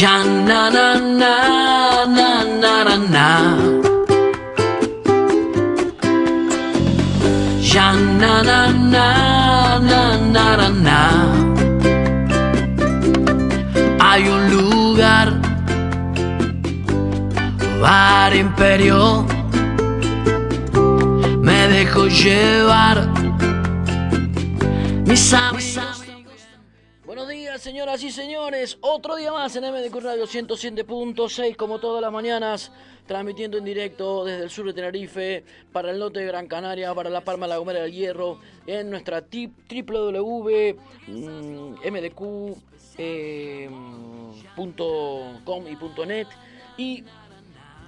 Ya na na na na na na na. Ya na na na na na na na. Hay un lugar, bar imperio. Me dejo llevar. Mis amigos. Señoras y señores. Otro día más en MDQ Radio 107.6, como todas las mañanas, transmitiendo en directo desde el sur de Tenerife, para el norte de Gran Canaria, para La Palma, La Gomera del Hierro, en nuestra tip www.mdq.com y .net y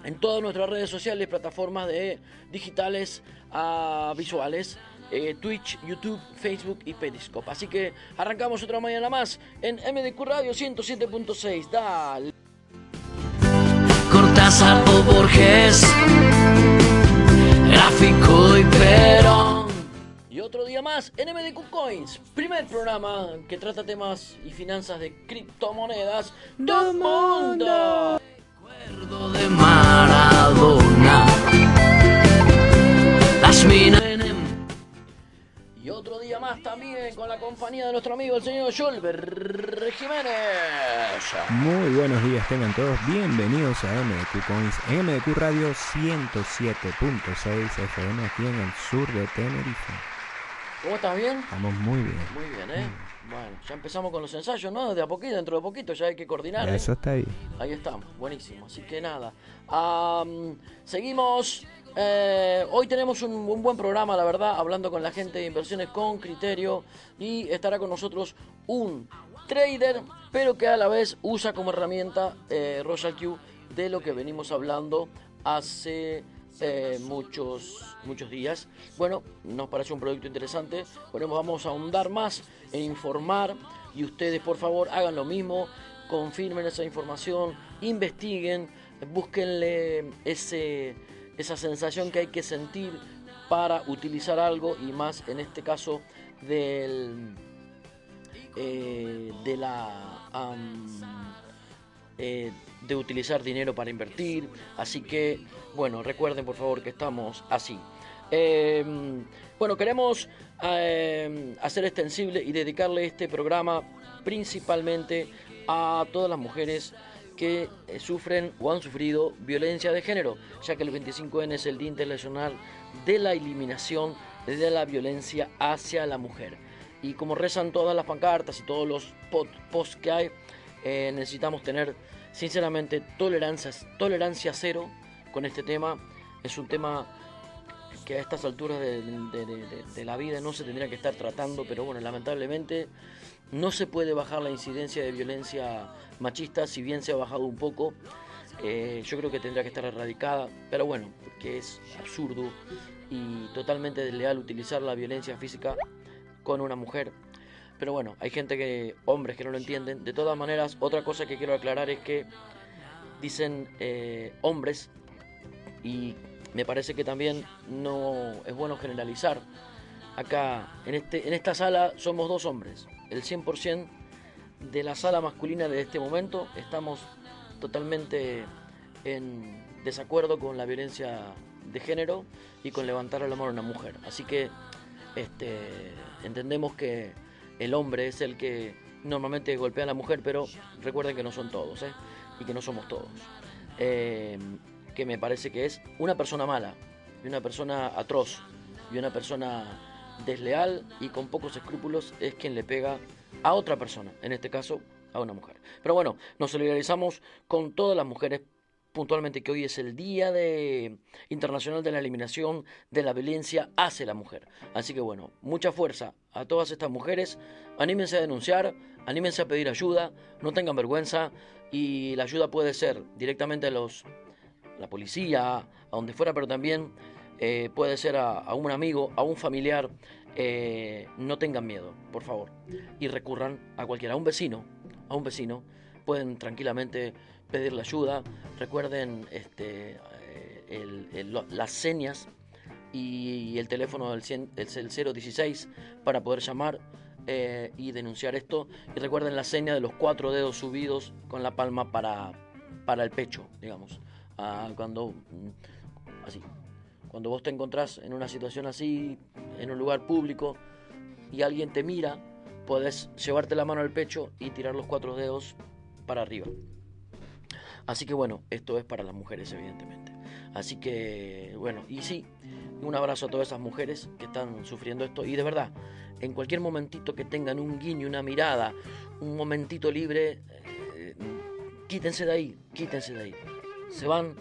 en todas nuestras redes sociales, plataformas de digitales a visuales. Eh, Twitch, YouTube, Facebook y Periscope. Así que arrancamos otra mañana más en MDQ Radio 107.6. Dale. Cortázar o Borges, gráfico y Perón. Y otro día más en MDQ Coins, primer programa que trata temas y finanzas de criptomonedas del mundo. Recuerdo de Maradona, con la compañía de nuestro amigo el señor Jolber Jiménez. Muy buenos días, tengan todos bienvenidos a MDQ Coins, MDQ Radio 107.6 FM aquí en el sur de Tenerife. ¿Cómo estás bien? Estamos muy bien. Muy bien, ¿eh? Bueno, ya empezamos con los ensayos, ¿no? De a poquito, dentro de poquito ya hay que coordinar. ¿eh? Eso está ahí. Ahí estamos, buenísimo. Así que nada. Seguimos. Eh, hoy tenemos un, buen programa, la verdad, hablando con la gente de inversiones con criterio. Y estará con nosotros un trader, pero que a la vez usa como herramienta eh, Royal Q de lo que venimos hablando hace eh, muchos, muchos días. Bueno, nos parece un producto interesante. Bueno, vamos a ahondar más en informar y ustedes por favor hagan lo mismo, confirmen esa información, investiguen, búsquenle ese, esa sensación que hay que sentir para utilizar algo y más en este caso del, eh, de la eh, de utilizar dinero para invertir. Así que, bueno, recuerden por favor que estamos así. Eh, bueno, queremos eh, hacer extensible y dedicarle este programa principalmente a todas las mujeres que eh, sufren o han sufrido violencia de género, ya que el 25N es el Día Internacional de la Eliminación de la Violencia hacia la Mujer. Y como rezan todas las pancartas y todos los posts que hay, eh, necesitamos tener sinceramente tolerancia, tolerancia cero con este tema. Es un tema que a estas alturas de- de- de- de la vida no se tendría que estar tratando, pero bueno, lamentablemente no se puede bajar la incidencia de violencia machista, si bien se ha bajado un poco. eh, yo creo que tendría que estar erradicada, pero bueno, porque es absurdo y totalmente desleal utilizar la violencia física con una mujer. Pero bueno, hay gente que, hombres que no lo entienden. De todas maneras, otra cosa que quiero aclarar es que dicen eh, hombres y me parece que también no es bueno generalizar. Acá, en, este, en esta sala, somos dos hombres. El 100% de la sala masculina de este momento estamos totalmente en desacuerdo con la violencia de género y con levantar la mano a una mujer. Así que este, entendemos que el hombre es el que normalmente golpea a la mujer, pero recuerden que no son todos, ¿eh? y que no somos todos. Eh, que me parece que es una persona mala, y una persona atroz, y una persona desleal y con pocos escrúpulos es quien le pega a otra persona, en este caso a una mujer. Pero bueno, nos solidarizamos con todas las mujeres puntualmente que hoy es el Día de Internacional de la Eliminación de la Violencia hacia la Mujer. Así que bueno, mucha fuerza a todas estas mujeres, anímense a denunciar, anímense a pedir ayuda, no tengan vergüenza y la ayuda puede ser directamente a los la policía, a donde fuera, pero también eh, puede ser a, un amigo, a un familiar. Eh, no tengan miedo, por favor, y recurran a cualquiera, a un vecino, a un vecino, pueden tranquilamente pedirle ayuda. Recuerden este, eh, las señas y el teléfono del el 016 para poder llamar y denunciar esto. Y recuerden la seña de los cuatro dedos subidos con la palma para, para el pecho, digamos cuando mm, así cuando vos te encontrás en una situación así en un lugar público y alguien te mira podés llevarte la mano al pecho y tirar los cuatro dedos para arriba. Así que bueno esto es para las mujeres evidentemente. Así que bueno y sí un abrazo a todas esas mujeres que están sufriendo esto. Y de verdad en cualquier momentito que tengan un guiño una mirada un momentito libre eh, quítense de ahí quítense de ahí. Se van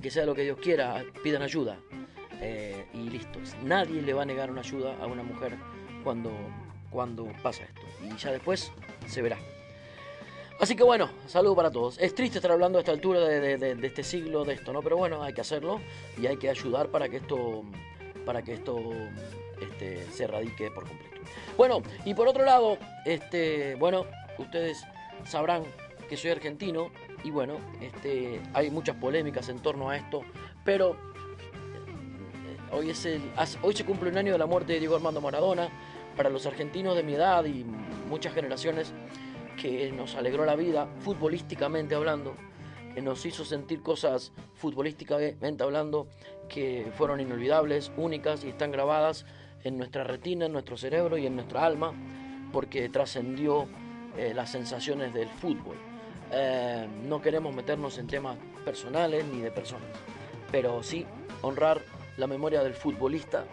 que sea lo que Dios quiera, pidan ayuda. Eh, y listo. Nadie le va a negar una ayuda a una mujer cuando, cuando pasa esto. Y ya después se verá. Así que bueno, saludo para todos. Es triste estar hablando a esta altura de, este siglo de esto, ¿no? Pero bueno, hay que hacerlo y hay que ayudar para que esto, para que esto este, se erradique por completo. Bueno, y por otro lado, este, bueno, ustedes sabrán que soy argentino y bueno, este, hay muchas polémicas en torno a esto, pero eh, hoy, es hoy se cumple un año de la muerte de Diego Armando Maradona. Para los argentinos de mi edad y muchas generaciones que nos alegró la vida, futbolísticamente hablando, que nos hizo sentir cosas futbolísticamente hablando que fueron inolvidables, únicas y están grabadas en nuestra retina, en nuestro cerebro y en nuestra alma, porque trascendió eh, las sensaciones del fútbol. Eh, no queremos meternos en temas personales ni de personas, pero sí honrar la memoria del futbolista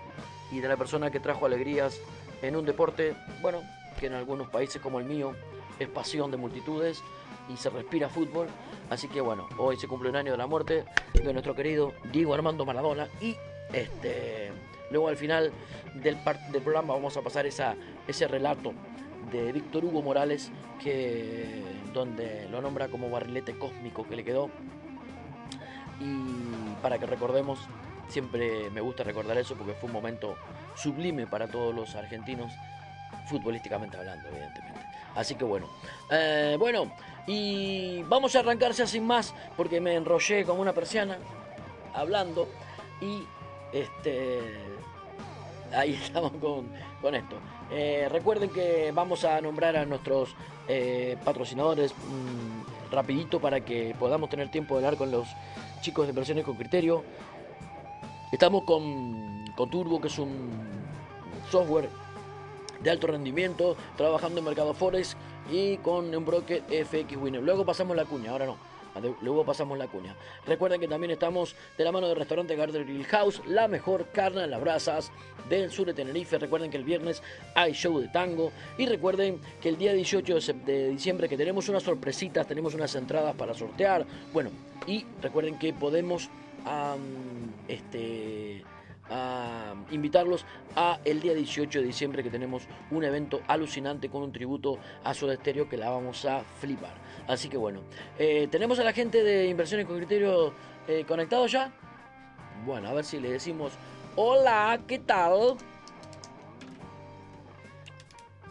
y de la persona que trajo alegrías en un deporte, bueno, que en algunos países como el mío es pasión de multitudes y se respira fútbol. Así que bueno, hoy se cumple un año de la muerte de nuestro querido Diego Armando Maradona y este luego al final del, del programa vamos a pasar esa, ese relato de Víctor Hugo Morales, que, donde lo nombra como barrilete cósmico que le quedó. Y para que recordemos, siempre me gusta recordar eso porque fue un momento sublime para todos los argentinos, futbolísticamente hablando, evidentemente. Así que bueno, eh, bueno, y vamos a arrancarse sin más porque me enrollé como una persiana hablando y este ahí estamos con, con esto. Eh, recuerden que vamos a nombrar a nuestros eh, patrocinadores mm, rapidito para que podamos tener tiempo de hablar con los chicos de inversiones con criterio. Estamos con, con Turbo, que es un software de alto rendimiento, trabajando en Mercado Forex y con un broker FX Winner. Luego pasamos la cuña, ahora no. Luego pasamos la cuña. Recuerden que también estamos de la mano del restaurante Garden Grill House, la mejor carne en las brasas del sur de Tenerife. Recuerden que el viernes hay show de tango. Y recuerden que el día 18 de diciembre que tenemos unas sorpresitas, tenemos unas entradas para sortear. Bueno, y recuerden que podemos este, a invitarlos a el día 18 de diciembre que tenemos un evento alucinante con un tributo a Soda Stereo que la vamos a flipar. Así que bueno, eh, tenemos a la gente de Inversiones con Criterio eh, conectado ya. Bueno, a ver si le decimos hola, ¿qué tal?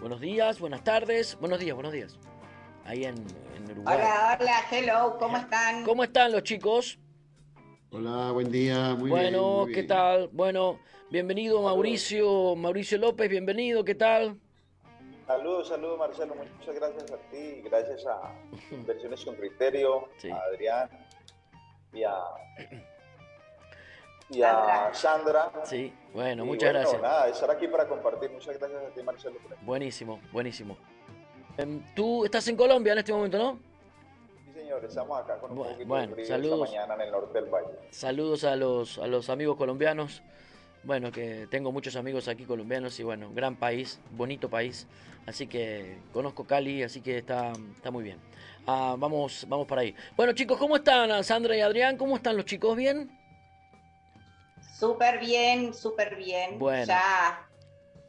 Buenos días, buenas tardes, buenos días, buenos días. Ahí en, en Uruguay. Hola, hola, hello, ¿cómo están? ¿Cómo están los chicos? Hola, buen día, muy bien. Bueno, ¿qué tal? Bueno, bienvenido Mauricio, Mauricio López, bienvenido, ¿qué tal? Saludos, saludos Marcelo, muchas gracias a ti, gracias a Inversiones con Criterio, a Adrián y a, y a Sandra. Sí, bueno, muchas gracias. Nada, estar aquí para compartir, muchas gracias a ti Marcelo. Buenísimo, buenísimo. Em, tú estás en Colombia en este momento, ¿no? Estamos acá con un bueno, poquito saludos, mañana en el norte del valle. Saludos a los, a los amigos colombianos bueno, que tengo muchos amigos aquí colombianos y bueno, gran país, bonito país. Así que conozco Cali, así que está, está muy bien. Ah, vamos, vamos para ahí. Bueno, chicos, ¿cómo están? Sandra y Adrián, ¿cómo están los chicos? ¿Bien? Súper bien, súper bien. Bueno. Ya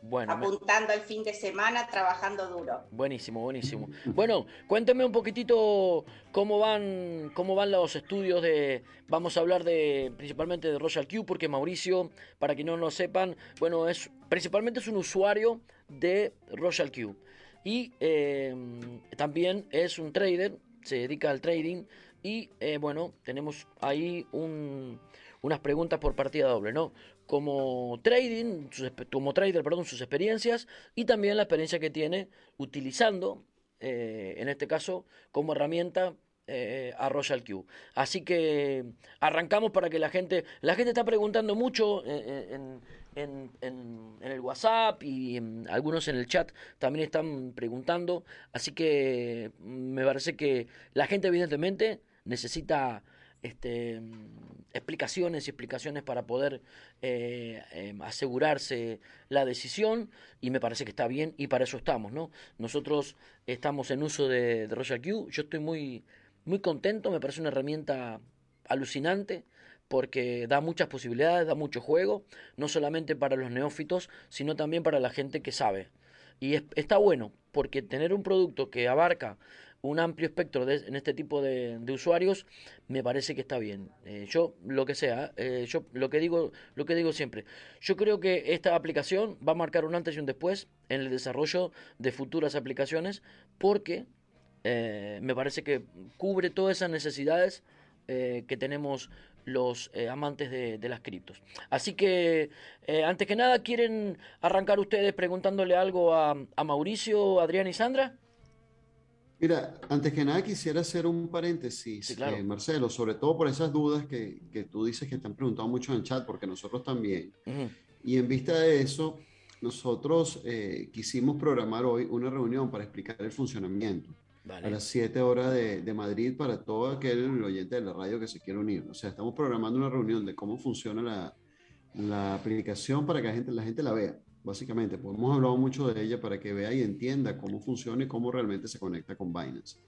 Bueno, me- apuntando el fin de semana, trabajando duro. buenísimo, buenísimo. Bueno, cuénteme un poquitito cómo van, cómo van los estudios de, vamos a hablar de principalmente de Royal Q, porque Mauricio, para que no lo sepan, bueno, es principalmente es un usuario de Royal Q y eh, también es un trader, se dedica al trading y eh, bueno, tenemos ahí un, unas preguntas por partida doble, ¿no? Como trading, como trader, perdón, sus experiencias y también la experiencia que tiene utilizando, eh, en este caso, como herramienta eh, a Royal Q. Así que arrancamos para que la gente, la gente está preguntando mucho eh, en, en- en- en el WhatsApp y algunos en el chat también están preguntando. Así que mm, me parece que la gente evidentemente necesita este, explicaciones y explicaciones para poder eh, em, asegurarse la decisión y me parece que está bien y para eso estamos, ¿no? Nosotros estamos en uso de, de Royal Q, yo estoy muy, muy contento, me parece una herramienta alucinante porque da muchas posibilidades, da mucho juego, no solamente para los neófitos, sino también para la gente que sabe. Y es- está bueno, porque tener un producto que abarca un amplio espectro de, en este tipo de, de usuarios me parece que está bien. Eh, yo lo que sea, eh, yo lo que digo, lo que digo siempre, yo creo que esta aplicación va a marcar un antes y un después en el desarrollo de futuras aplicaciones, porque eh, me parece que cubre todas esas necesidades que tenemos los amantes de, las criptos. Así que, antes que nada, ¿quieren arrancar ustedes preguntándole algo a, a Mauricio, Adrián y Sandra? Mira, antes que nada quisiera hacer un paréntesis, Sí, claro. eh, Marcelo, sobre todo por esas dudas que, que tú dices que te han preguntado mucho en el chat, porque nosotros también. Ujú. Y en vista de eso, nosotros eh, quisimos programar hoy una reunión para explicar el funcionamiento a Vale. las 7 horas de, de Madrid para todo aquel oyente de la radio que se quiera unir. O sea, estamos programando una reunión de cómo funciona la, la aplicación para que la gente, la gente la vea, básicamente. Pues hemos hablado mucho de ella para que vea y entienda cómo funciona y cómo realmente se conecta con Binance.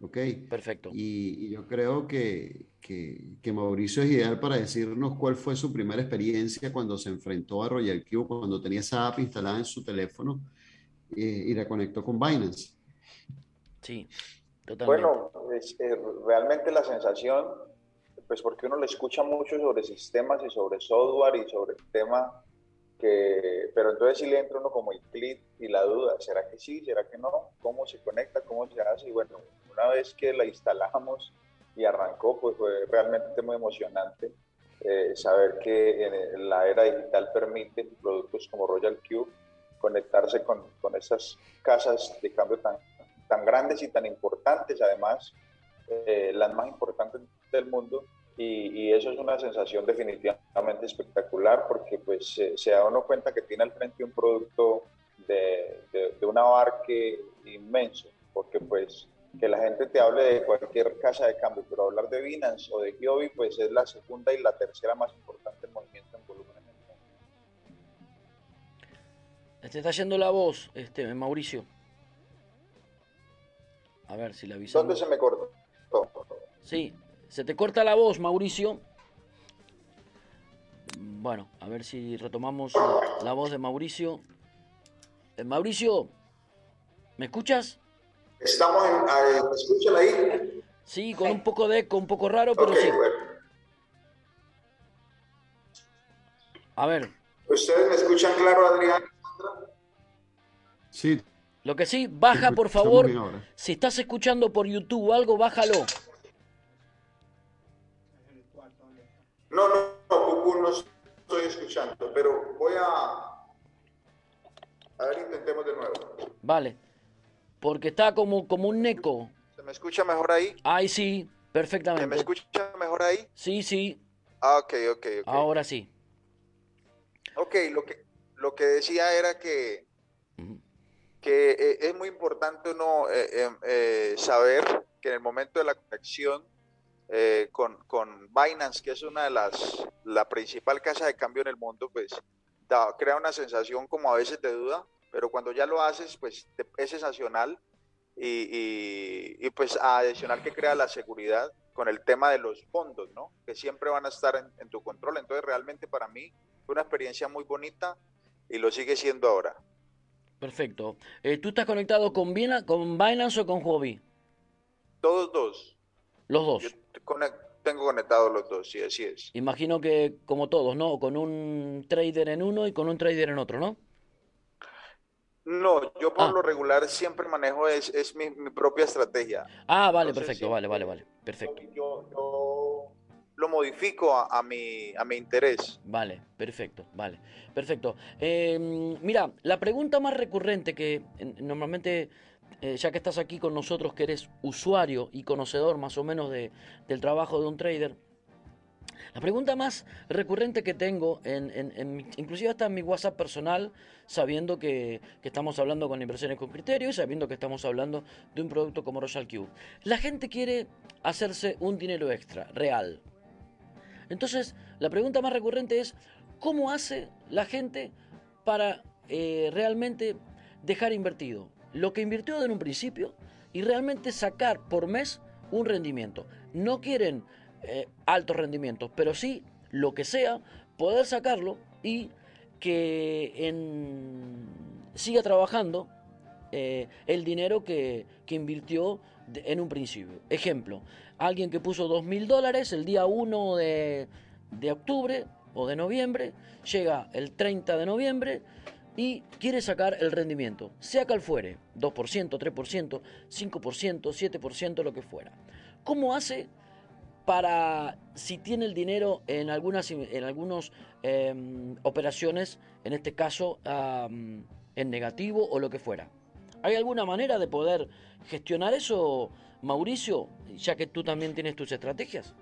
¿Ok? Perfecto. Y, y yo creo que, que, que Mauricio es ideal para decirnos cuál fue su primera experiencia cuando se enfrentó a Royal Q, cuando tenía esa app instalada en su teléfono eh, y la conectó con Binance. Sí, totalmente. Bueno, es, eh, realmente la sensación, pues porque uno le escucha mucho sobre sistemas y sobre software y sobre el tema que, pero entonces sí le entra uno como el clic y la duda, ¿será que sí? ¿Será que no? ¿Cómo se conecta? ¿Cómo se hace? Y bueno, una vez que la instalamos y arrancó, pues fue realmente muy emocionante eh, saber que en la era digital permite productos como Royal Cube conectarse con, con esas casas de cambio tan, tan grandes y tan importantes, además, eh, las más importantes del mundo. Y, y, eso es una sensación espectacular porque pues se, se da uno cuenta que tiene al frente un producto de, de, de, un abarque inmenso, porque pues que la gente te hable de cualquier casa de cambio, pero hablar de Binance o de Giobi pues es la segunda y la tercera más importante movimiento en volumen. Te está yendo la voz, este, Mauricio. A ver si la avisamos. ¿Dónde se me cortó? Sí, se te corta la voz, Mauricio. Bueno, a ver si retomamos la, voz de Mauricio. Eh, Mauricio, ¿me escuchas? Estamos en. ¿Me escuchan ahí? Sí, con un poco de eco, un poco raro, pero okay, sí. Bueno. A ver. ¿Ustedes me escuchan claro, Adrián? Sí. Lo que sí, baja por favor. Si estás escuchando por YouTube o algo, bájalo. No, no, no, no estoy escuchando, pero voy a... A ver, intentemos de nuevo. Vale. Porque está como, como un eco. ¿Se me escucha mejor ahí? Ahí sí, perfectamente. ¿Se me escucha mejor ahí? Sí, sí. Ah, ok, ok, ok. Ahora sí. Ok, lo que, lo que decía era que, uh -huh. que eh, es muy importante uno eh, eh, saber que en el momento de la conexión eh, con, con Binance, que es una de las, la principal casa de cambio en el mundo, pues da- crea una sensación como a veces de duda, pero cuando ya lo haces, pues te- es sensacional y, y- y, pues adicional que crea la seguridad con el tema de los fondos, ¿no? Que siempre van a estar en, en tu control. Entonces realmente para mí fue una experiencia muy bonita y lo sigue siendo ahora. Perfecto. Eh, ¿Tú estás conectado con, Bina- con Binance o con Huobi? Todos dos. Los dos. Yo tengo conectados los dos, sí, así es. Imagino que como todos, ¿no? Con un trader en uno y con un trader en otro, ¿no? No, yo por Ah. lo regular siempre manejo es, es mi, mi propia estrategia. Ah, vale, Entonces, perfecto, sí, vale, vale, eh, vale. Perfecto. Yo, yo lo modifico a, a mi, a mi interés. Vale, perfecto, vale, perfecto. Eh, mira, la pregunta más recurrente que normalmente, eh, ya que estás aquí con nosotros, que eres usuario y conocedor más o menos de, del trabajo de un trader, la pregunta más recurrente que tengo, en, en- inclusive hasta en mi WhatsApp personal, sabiendo que, que estamos hablando con inversiones con criterio y sabiendo que estamos hablando de un producto como Royal Cube. La gente quiere hacerse un dinero extra, real. Entonces, la pregunta más recurrente es, ¿cómo hace la gente para eh, realmente dejar invertido lo que invirtió en un principio y realmente sacar por mes un rendimiento? No quieren eh, altos rendimientos, pero sí lo que sea, poder sacarlo y que siga trabajando eh, el dinero que, invirtió en un principio. Ejemplo, alguien que puso dos mil dólares el día 1 de, de octubre o de noviembre, llega el 30 de noviembre y quiere sacar el rendimiento, sea cual fuere, 2%, 3%, 5%, 7%, lo que fuera. ¿Cómo hace para si tiene el dinero en algunas en algunos em, operaciones, en este caso en negativo o lo que fuera? ¿Hay alguna manera de poder gestionar eso, Mauricio, ya que tú también tienes tus estrategias?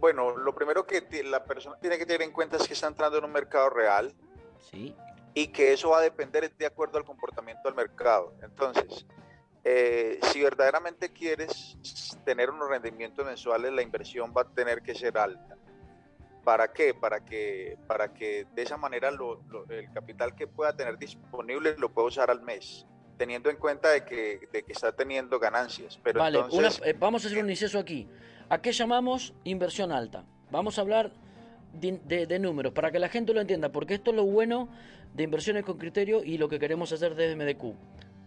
Bueno, lo primero que la persona tiene que tener en cuenta es que está entrando en un mercado real Sí, y que eso va a depender de acuerdo al comportamiento del mercado. Entonces, eh, si verdaderamente quieres tener unos rendimientos mensuales, la inversión va a tener que ser alta. ¿Para qué? Para que, para que de esa manera lo- lo- el capital que pueda tener disponible lo pueda usar al mes, teniendo en cuenta de que, de que está teniendo ganancias. Pero vale, entonces, una- eh, vamos a hacer un inciso aquí. ¿A qué llamamos inversión alta? Vamos a hablar de, de- de números para que la gente lo entienda, porque esto es lo bueno de inversiones con criterio y lo que queremos hacer desde MDQ.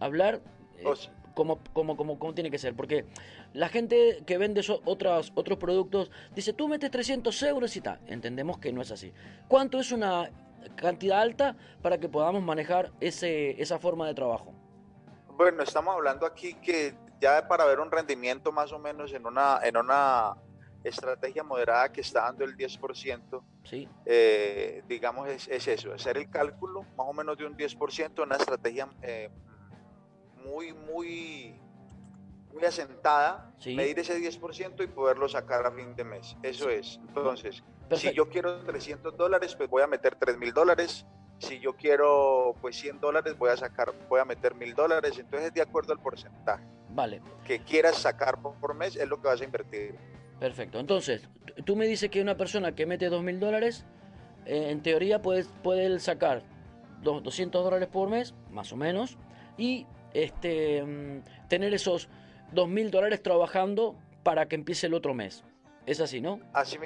Hablar eh, o sea, como, como, como, como tiene que ser, porque la gente que vende otras, otros productos dice, tú metes 300 euros y tal. Entendemos que no es así. ¿Cuánto es una cantidad alta para que podamos manejar ese, esa forma de trabajo? Bueno, estamos hablando aquí que ya para ver un rendimiento más o menos en una, en una estrategia moderada que está dando el 10%, ¿Sí? eh, digamos, es, es eso, hacer el cálculo más o menos de un 10%, una estrategia eh, muy, muy, muy asentada, Sí. medir ese 10% y poderlo sacar a fin de mes. Eso es. Entonces, si yo quiero 300 dólares, pues voy a meter 3 mil dólares. Si yo quiero pues 100 dólares, voy a sacar, voy a meter mil dólares. Entonces, de acuerdo al porcentaje Vale, que quieras sacar por mes, es lo que vas a invertir. Perfecto. Entonces, tú me dices que una persona que mete 2.000 dólares, eh, en teoría puede, puede sacar do- 200 dólares por mes, más o menos, y este mm, tener esos 2.000 dólares trabajando para que empiece el otro mes. Es así, ¿no? Así,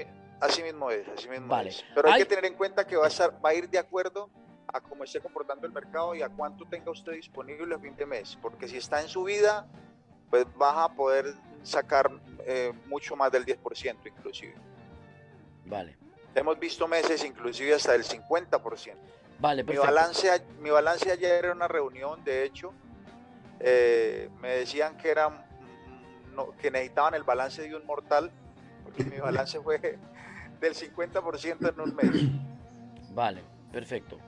así mismo es, así mismo Vale. es. Pero hay, Hay- que tener en cuenta que va a, estar, va a ir de acuerdo a cómo esté comportando el mercado y a cuánto tenga usted disponible a fin de mes. Porque si está en subida, pues vas a poder sacar eh, mucho más del 10% inclusive. Vale, Hemos visto meses inclusive hasta del 50%. vale, Mi balance, mi balance ayer era una reunión, de hecho, eh, me decían que, era, mm, no- que necesitaban el balance de un mortal, porque mi balance fue del 50% en un mes. Vale, perfecto.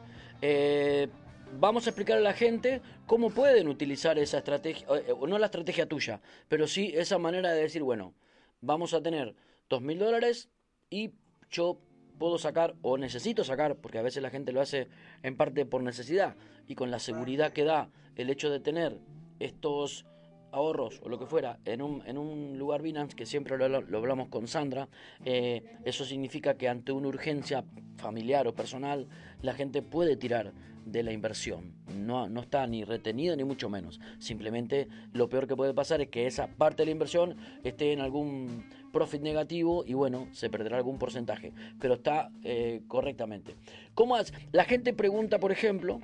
Eh, vamos a explicar a la gente cómo pueden utilizar esa estrategia, eh, o no la estrategia tuya, pero sí esa manera de decir, bueno, vamos a tener dos mil dólares y yo puedo sacar o necesito sacar, porque a veces la gente lo hace en parte por necesidad y con la seguridad que da el hecho de tener estos ahorros o lo que fuera en un, en un lugar Binance, que siempre lo, lo hablamos con Sandra, eh, eso significa que ante una urgencia familiar o personal, la gente puede tirar de la inversión. No, no está ni retenido ni mucho menos. Simplemente lo peor que puede pasar es que esa parte de la inversión esté en algún profit negativo y bueno, se perderá algún porcentaje. Pero está eh, correctamente. ¿Cómo es? La gente pregunta, por ejemplo,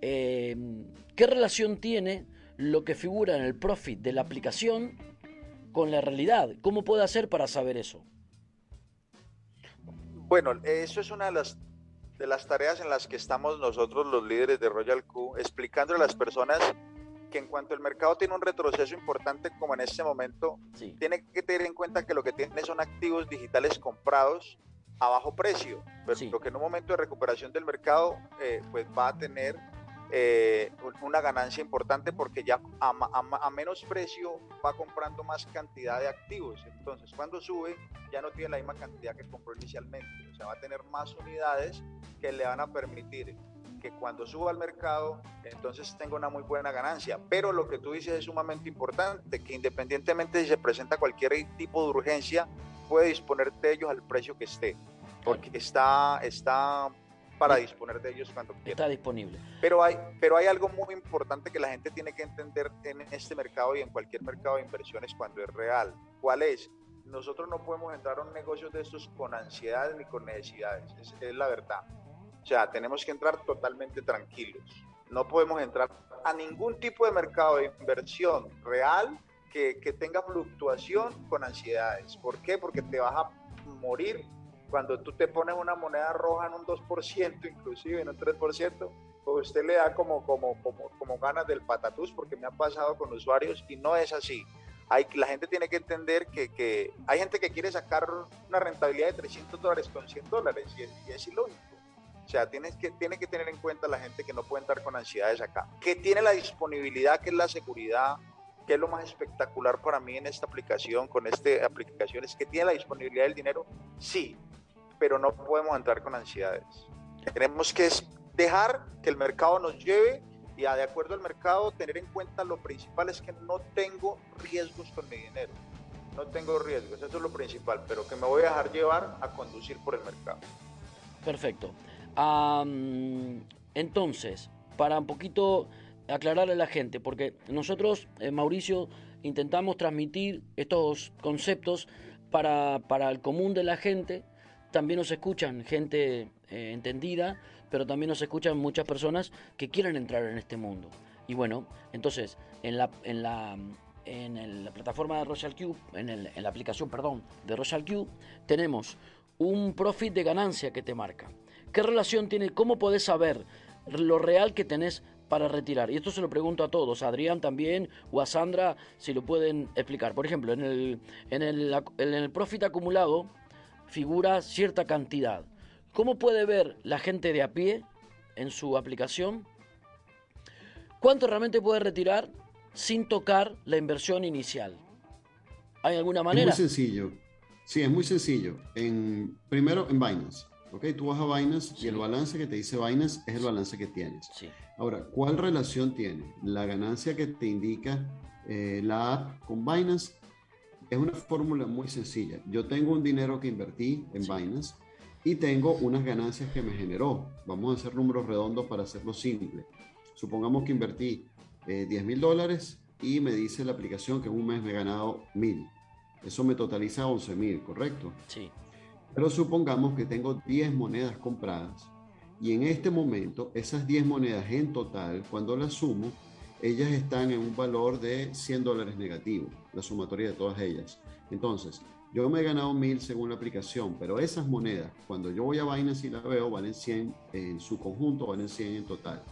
eh, ¿qué relación tiene lo que figura en el profit de la aplicación con la realidad? ¿Cómo puede hacer para saber eso? Bueno, eso es una de las, de las tareas en las que estamos nosotros los líderes de Royal Q, explicando a las personas que en cuanto el mercado tiene un retroceso importante como en este momento, tiene que tener en cuenta que lo que tiene son activos digitales comprados a bajo precio, pero lo que en un momento de recuperación del mercado eh, pues va a tener eh, una ganancia importante porque ya a, menos precio va comprando más cantidad de activos. Entonces, cuando sube, ya no tiene la misma cantidad que compró inicialmente. O sea, va a tener más unidades que le van a permitir que cuando suba al mercado, entonces tenga una muy buena ganancia. Pero lo que tú dices es sumamente importante, que independientemente si se presenta cualquier tipo de urgencia, puede disponer de ellos al precio que esté, porque está, está para disponer de ellos cuando quiera. Está disponible. Pero hay, pero hay algo muy importante que la gente tiene que entender en este mercado y en cualquier mercado de inversiones cuando es real. ¿Cuál es? Nosotros no podemos entrar a un negocio de estos con ansiedad ni con necesidades, es, es la verdad. O sea, tenemos que entrar totalmente tranquilos. No podemos entrar a ningún tipo de mercado de inversión real que, que tenga fluctuación con ansiedades. ¿Por qué? Porque te vas a morir cuando tú te pones una moneda roja en un 2%, inclusive en un 3%, pues usted le da como, como, como, como ganas del patatús, porque me ha pasado con usuarios y no es así. Hay, la gente tiene que entender que, que hay gente que quiere sacar una rentabilidad de 300 dólares con 100 dólares y es, y es ilógico. O sea, tienes que, tiene que tener en cuenta la gente que no puede entrar con ansiedades acá. Que tiene la disponibilidad, que es la seguridad, que es lo más espectacular para mí en esta aplicación, con esta aplicación, es que tiene la disponibilidad del dinero, sí, pero no podemos entrar con ansiedades. Tenemos que dejar que el mercado nos lleve y de acuerdo al mercado tener en cuenta lo principal es que no tengo riesgos con mi dinero. No tengo riesgos, eso es lo principal, pero que me voy a dejar llevar a conducir por el mercado. Perfecto. entonces, para un poquito aclararle a la gente, porque nosotros, eh, Mauricio, intentamos transmitir estos conceptos para, para el común de la gente también nos escuchan gente eh, entendida, pero también nos escuchan muchas personas que quieren entrar en este mundo. Y bueno, entonces, en la, en la, en la plataforma de Royal Cube, en, en la aplicación, perdón, de Royal Cube, tenemos un profit de ganancia que te marca. ¿Qué relación tiene? ¿Cómo podés saber lo real que tenés para retirar? Y esto se lo pregunto a todos, a Adrián también o a Sandra, si lo pueden explicar. Por ejemplo, en el, en el, en el profit acumulado, figura cierta cantidad. ¿Cómo puede ver la gente de a pie en su aplicación cuánto realmente puede retirar sin tocar la inversión inicial? ¿Hay alguna manera? Es muy sencillo. Sí, es muy sencillo. En, primero en Binance. ¿ok? Tú vas a Binance y el balance que te dice Binance es el balance que tienes. Sí. Ahora, ¿cuál relación tiene la ganancia que te indica eh, la app con Binance es una fórmula muy sencilla. Yo tengo un dinero que invertí en Binance y tengo unas ganancias que me generó. Vamos a hacer números redondos para hacerlo simple. Supongamos que invertí 10 eh, mil dólares y me dice la aplicación que en un mes me he ganado mil. Eso me totaliza 11 mil, ¿correcto? Sí. Pero supongamos que tengo 10 monedas compradas y en este momento esas 10 monedas en total, cuando las sumo, ellas están en un valor de 100 dólares negativo, la sumatoria de todas ellas. Entonces, yo me he ganado 1000 según la aplicación, pero esas monedas, cuando yo voy a Binance y la veo, valen 100 en su conjunto, valen 100 en total.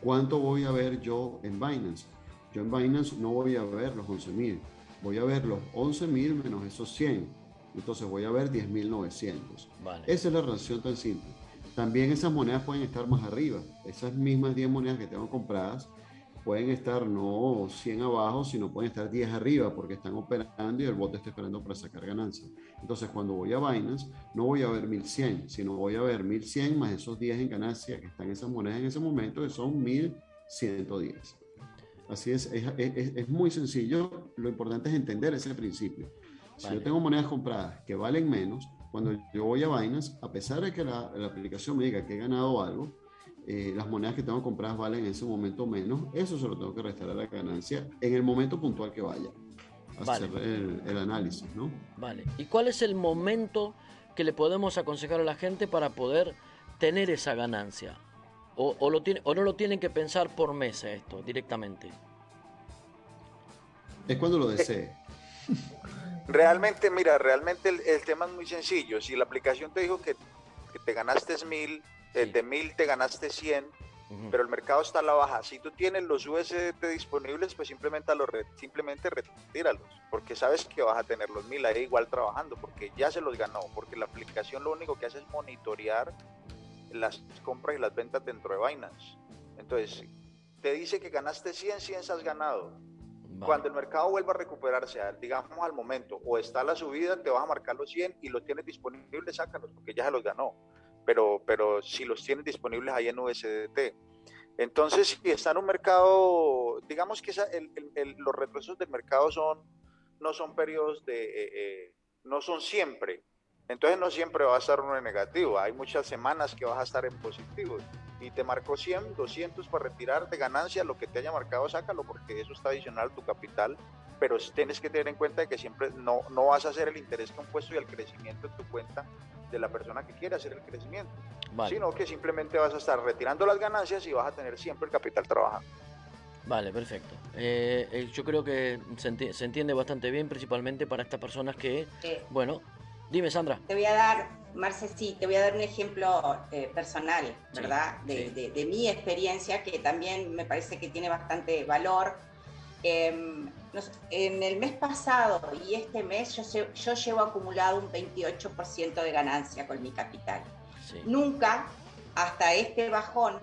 ¿Cuánto voy a ver yo en Binance? Yo en Binance no voy a ver los 11.000, voy a ver los 11.000 menos esos 100. Entonces voy a ver 10.900. Vale. Esa es la relación tan simple. También esas monedas pueden estar más arriba. Esas mismas 10 monedas que tengo compradas pueden estar no 100 abajo, sino pueden estar 10 arriba porque están operando y el bote está esperando para sacar ganancias. Entonces, cuando voy a Binance, no voy a ver 1100, sino voy a ver 1100 más esos 10 en ganancia que están esas monedas en ese momento, que son 1110. Así es, es, es, es muy sencillo. Lo importante es entender ese principio. Si Vale. yo tengo monedas compradas que valen menos, cuando yo voy a Binance, a pesar de que la, la aplicación me diga que he ganado algo, eh, las monedas que tengo compradas valen en ese momento menos, eso se lo tengo que restar a la ganancia en el momento puntual que vaya a Vale. hacer el, el análisis, ¿no? Vale. ¿Y cuál es el momento que le podemos aconsejar a la gente para poder tener esa ganancia? O, o lo tiene, o no lo tienen que pensar por mes esto directamente. Es cuando lo desee. Realmente, mira, realmente el, el tema es muy sencillo. Si la aplicación te dijo que, que te ganaste mil, eh, Sí. de mil te ganaste 100, Ujú. pero el mercado está a la baja. Si tú tienes los USDT disponibles, pues simplemente, los simplemente retíralos, porque sabes que vas a tener los mil ahí igual trabajando, porque ya se los ganó, porque la aplicación lo único que hace es monitorear las compras y las ventas dentro de Binance. Entonces, te dice que ganaste 100, 100 has ganado. Vale. Cuando el mercado vuelva a recuperarse, digamos al momento, o está la subida, te vas a marcar los 100 y los tienes disponibles, sácalos, porque ya se los ganó. Pero, pero si los tienes disponibles ahí en USDT. Entonces, si está en un mercado, digamos que esa- el- el- el- los retrocesos del mercado son, no son periodos de, eh, eh, no son siempre. Entonces no siempre va a estar uno en negativo. Hay muchas semanas que vas a estar en positivo. Y te marcó 100, 200 para retirar de ganancia, lo que te haya marcado, sácalo, porque eso está adicional a tu capital. Pero tienes que tener en cuenta de que siempre no, no vas a hacer el interés compuesto y el crecimiento en tu cuenta de la persona que quiere hacer el crecimiento, Vale. sino que simplemente vas a estar retirando las ganancias y vas a tener siempre el capital trabajando. Vale, perfecto. Eh, eh, yo creo que se, enti- se entiende bastante bien, principalmente para estas personas que, Eh, bueno, dime Sandra. te voy a dar, Marce, sí, te voy a dar un ejemplo eh, personal, Sí, ¿verdad? De, sí. de- de mi experiencia, que también me parece que tiene bastante valor. Em, nos- en el mes pasado y este mes yo, llevo acumulado un 28% de ganancia con mi capital. Sí. Nunca, hasta este bajón,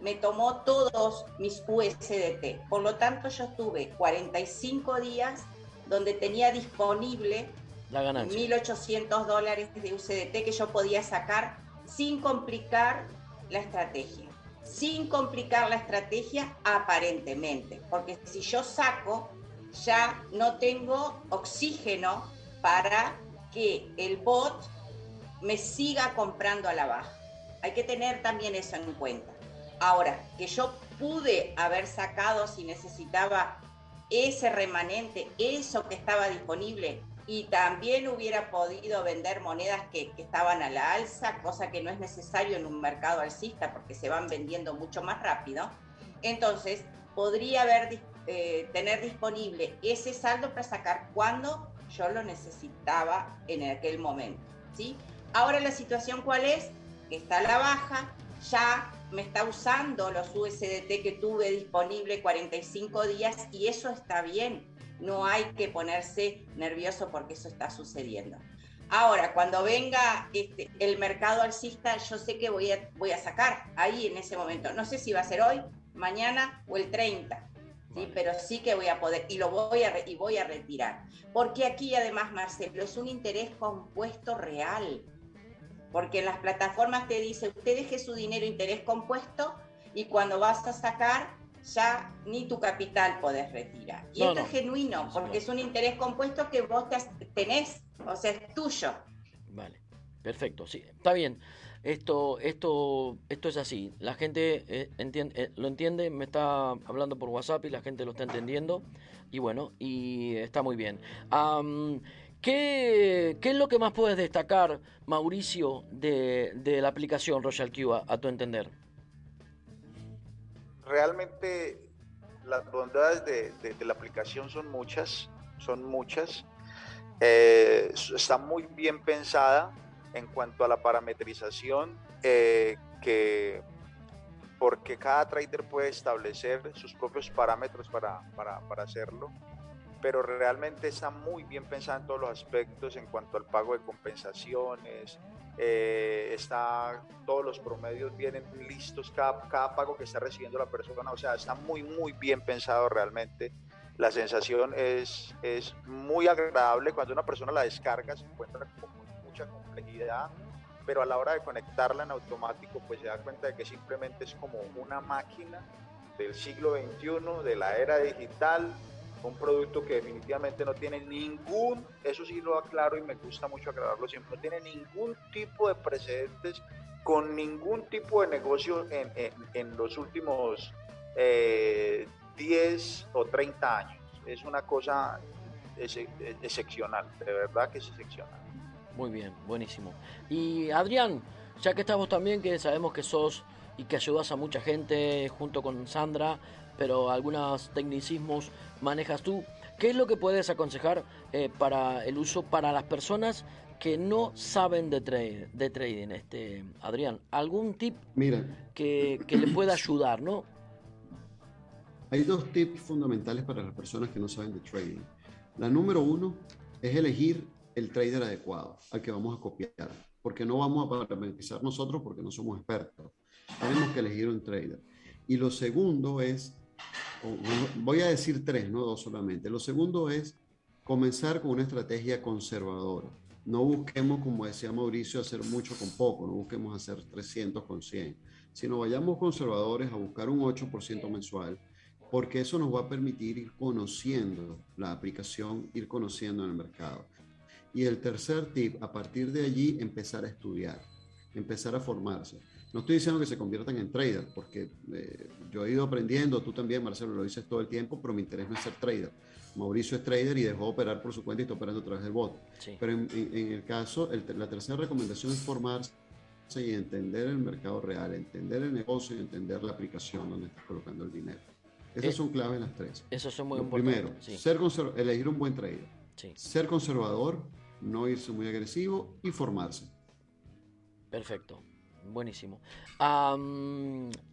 me tomó todos mis USDT. Por lo tanto, yo estuve 45 días donde tenía disponible La ganancia. 1.800 dólares de USDT que yo podía sacar sin complicar la estrategia. Sin complicar la estrategia aparentemente. Porque si yo saco, ya no tengo oxígeno para que el bot me siga comprando a la baja. Hay que tener también eso en cuenta. Ahora, que yo pude haber sacado si necesitaba ese remanente, eso que estaba disponible, y también hubiera podido vender monedas que, estaban a la alza, cosa que no es necesario en un mercado alcista porque se van vendiendo mucho más rápido. Entonces, podría haber, eh, tener disponible ese saldo para sacar cuando yo lo necesitaba en aquel momento. ¿sí? Ahora la situación cuál es? Que está a la baja, ya me está usando los USDT que tuve disponible 45 días y eso está bien. No hay que ponerse nervioso porque eso está sucediendo. Ahora, cuando venga este, el mercado alcista, yo sé que voy a, voy a sacar ahí en ese momento. No sé si va a ser hoy, mañana o el 30. ¿sí? Pero sí que voy a poder y lo voy a, y voy a retirar. Porque aquí además, Marcelo, es un interés compuesto real. Porque en las plataformas te dice, usted deje su dinero interés compuesto y cuando vas a sacar, ya ni tu capital podés retirar. Y No, esto no. es genuino, porque es un interés compuesto que vos tenés, o sea, es tuyo. Vale, perfecto, sí, está bien. Esto, esto, esto es así. La gente eh, entien- eh, lo entiende, me está hablando por WhatsApp y la gente lo está entendiendo. Y bueno, y está muy bien. ¿qué, qué es lo que más puedes destacar, Mauricio, de, de la aplicación Royal Q a, a tu entender? Realmente las bondades de, de- de la aplicación son muchas, son muchas. Eh, está muy bien pensada en cuanto a la parametrización, eh, que porque cada trader puede establecer sus propios parámetros para, para, para hacerlo, pero realmente está muy bien pensada en todos los aspectos en cuanto al pago de compensaciones, eh, está, todos los promedios vienen listos, cada, cada pago que está recibiendo la persona, o sea, está muy, muy bien pensado realmente. La sensación es, es muy agradable cuando una persona la descarga, se encuentra con mucha complejidad, pero a la hora de conectarla en automático, pues se da cuenta de que simplemente es como una máquina del siglo XXI, de la era digital, un producto que definitivamente no tiene ningún, eso sí lo aclaro y me gusta mucho aclararlo siempre, no tiene ningún tipo de precedentes con ningún tipo de negocio en, en, los últimos eh, 10 o 30 años. Es una cosa ex- excepcional, de verdad que es excepcional. Muy bien, buenísimo. Y Adrián, ya que estamos también, que sabemos que sos y que ayudas a mucha gente junto con Sandra, pero algunos tecnicismos manejas tú, ¿qué es lo que puedes aconsejar eh, para el uso para las personas que no saben de, trade, de trading, este, Adrián? ¿Algún tip Mira, que, que le pueda ayudar, no? Hay dos tips fundamentales para las personas que no saben de trading. La número uno es elegir el trader adecuado al que vamos a copiar, porque no vamos a parametrizar nosotros porque no somos expertos. Tenemos que elegir un trader. Y lo segundo es, voy a decir tres, no dos solamente. Lo segundo es comenzar con una estrategia conservadora. No busquemos, como decía Mauricio, hacer mucho con poco, no busquemos hacer 300 con 100, sino vayamos conservadores a buscar un 8% mensual, porque eso nos va a permitir ir conociendo la aplicación, ir conociendo en el mercado. Y el tercer tip, a partir de allí, empezar a estudiar, empezar a formarse. No estoy diciendo que se conviertan en trader, porque eh, yo he ido aprendiendo, tú también, Marcelo, lo dices todo el tiempo, pero mi interés no es ser trader. Mauricio es trader y dejó operar por su cuenta y está operando a través del bot. Sí. Pero en, en- en el caso, el- la tercera recomendación es formarse y entender el mercado real, entender el negocio y entender la aplicación donde estás colocando el dinero. Esas Eh, son claves las tres. Eso es muy Lo importante. primero, sí, ser elegir un buen trader, sí, ser conservador, no irse muy agresivo y formarse. perfecto. Buenísimo.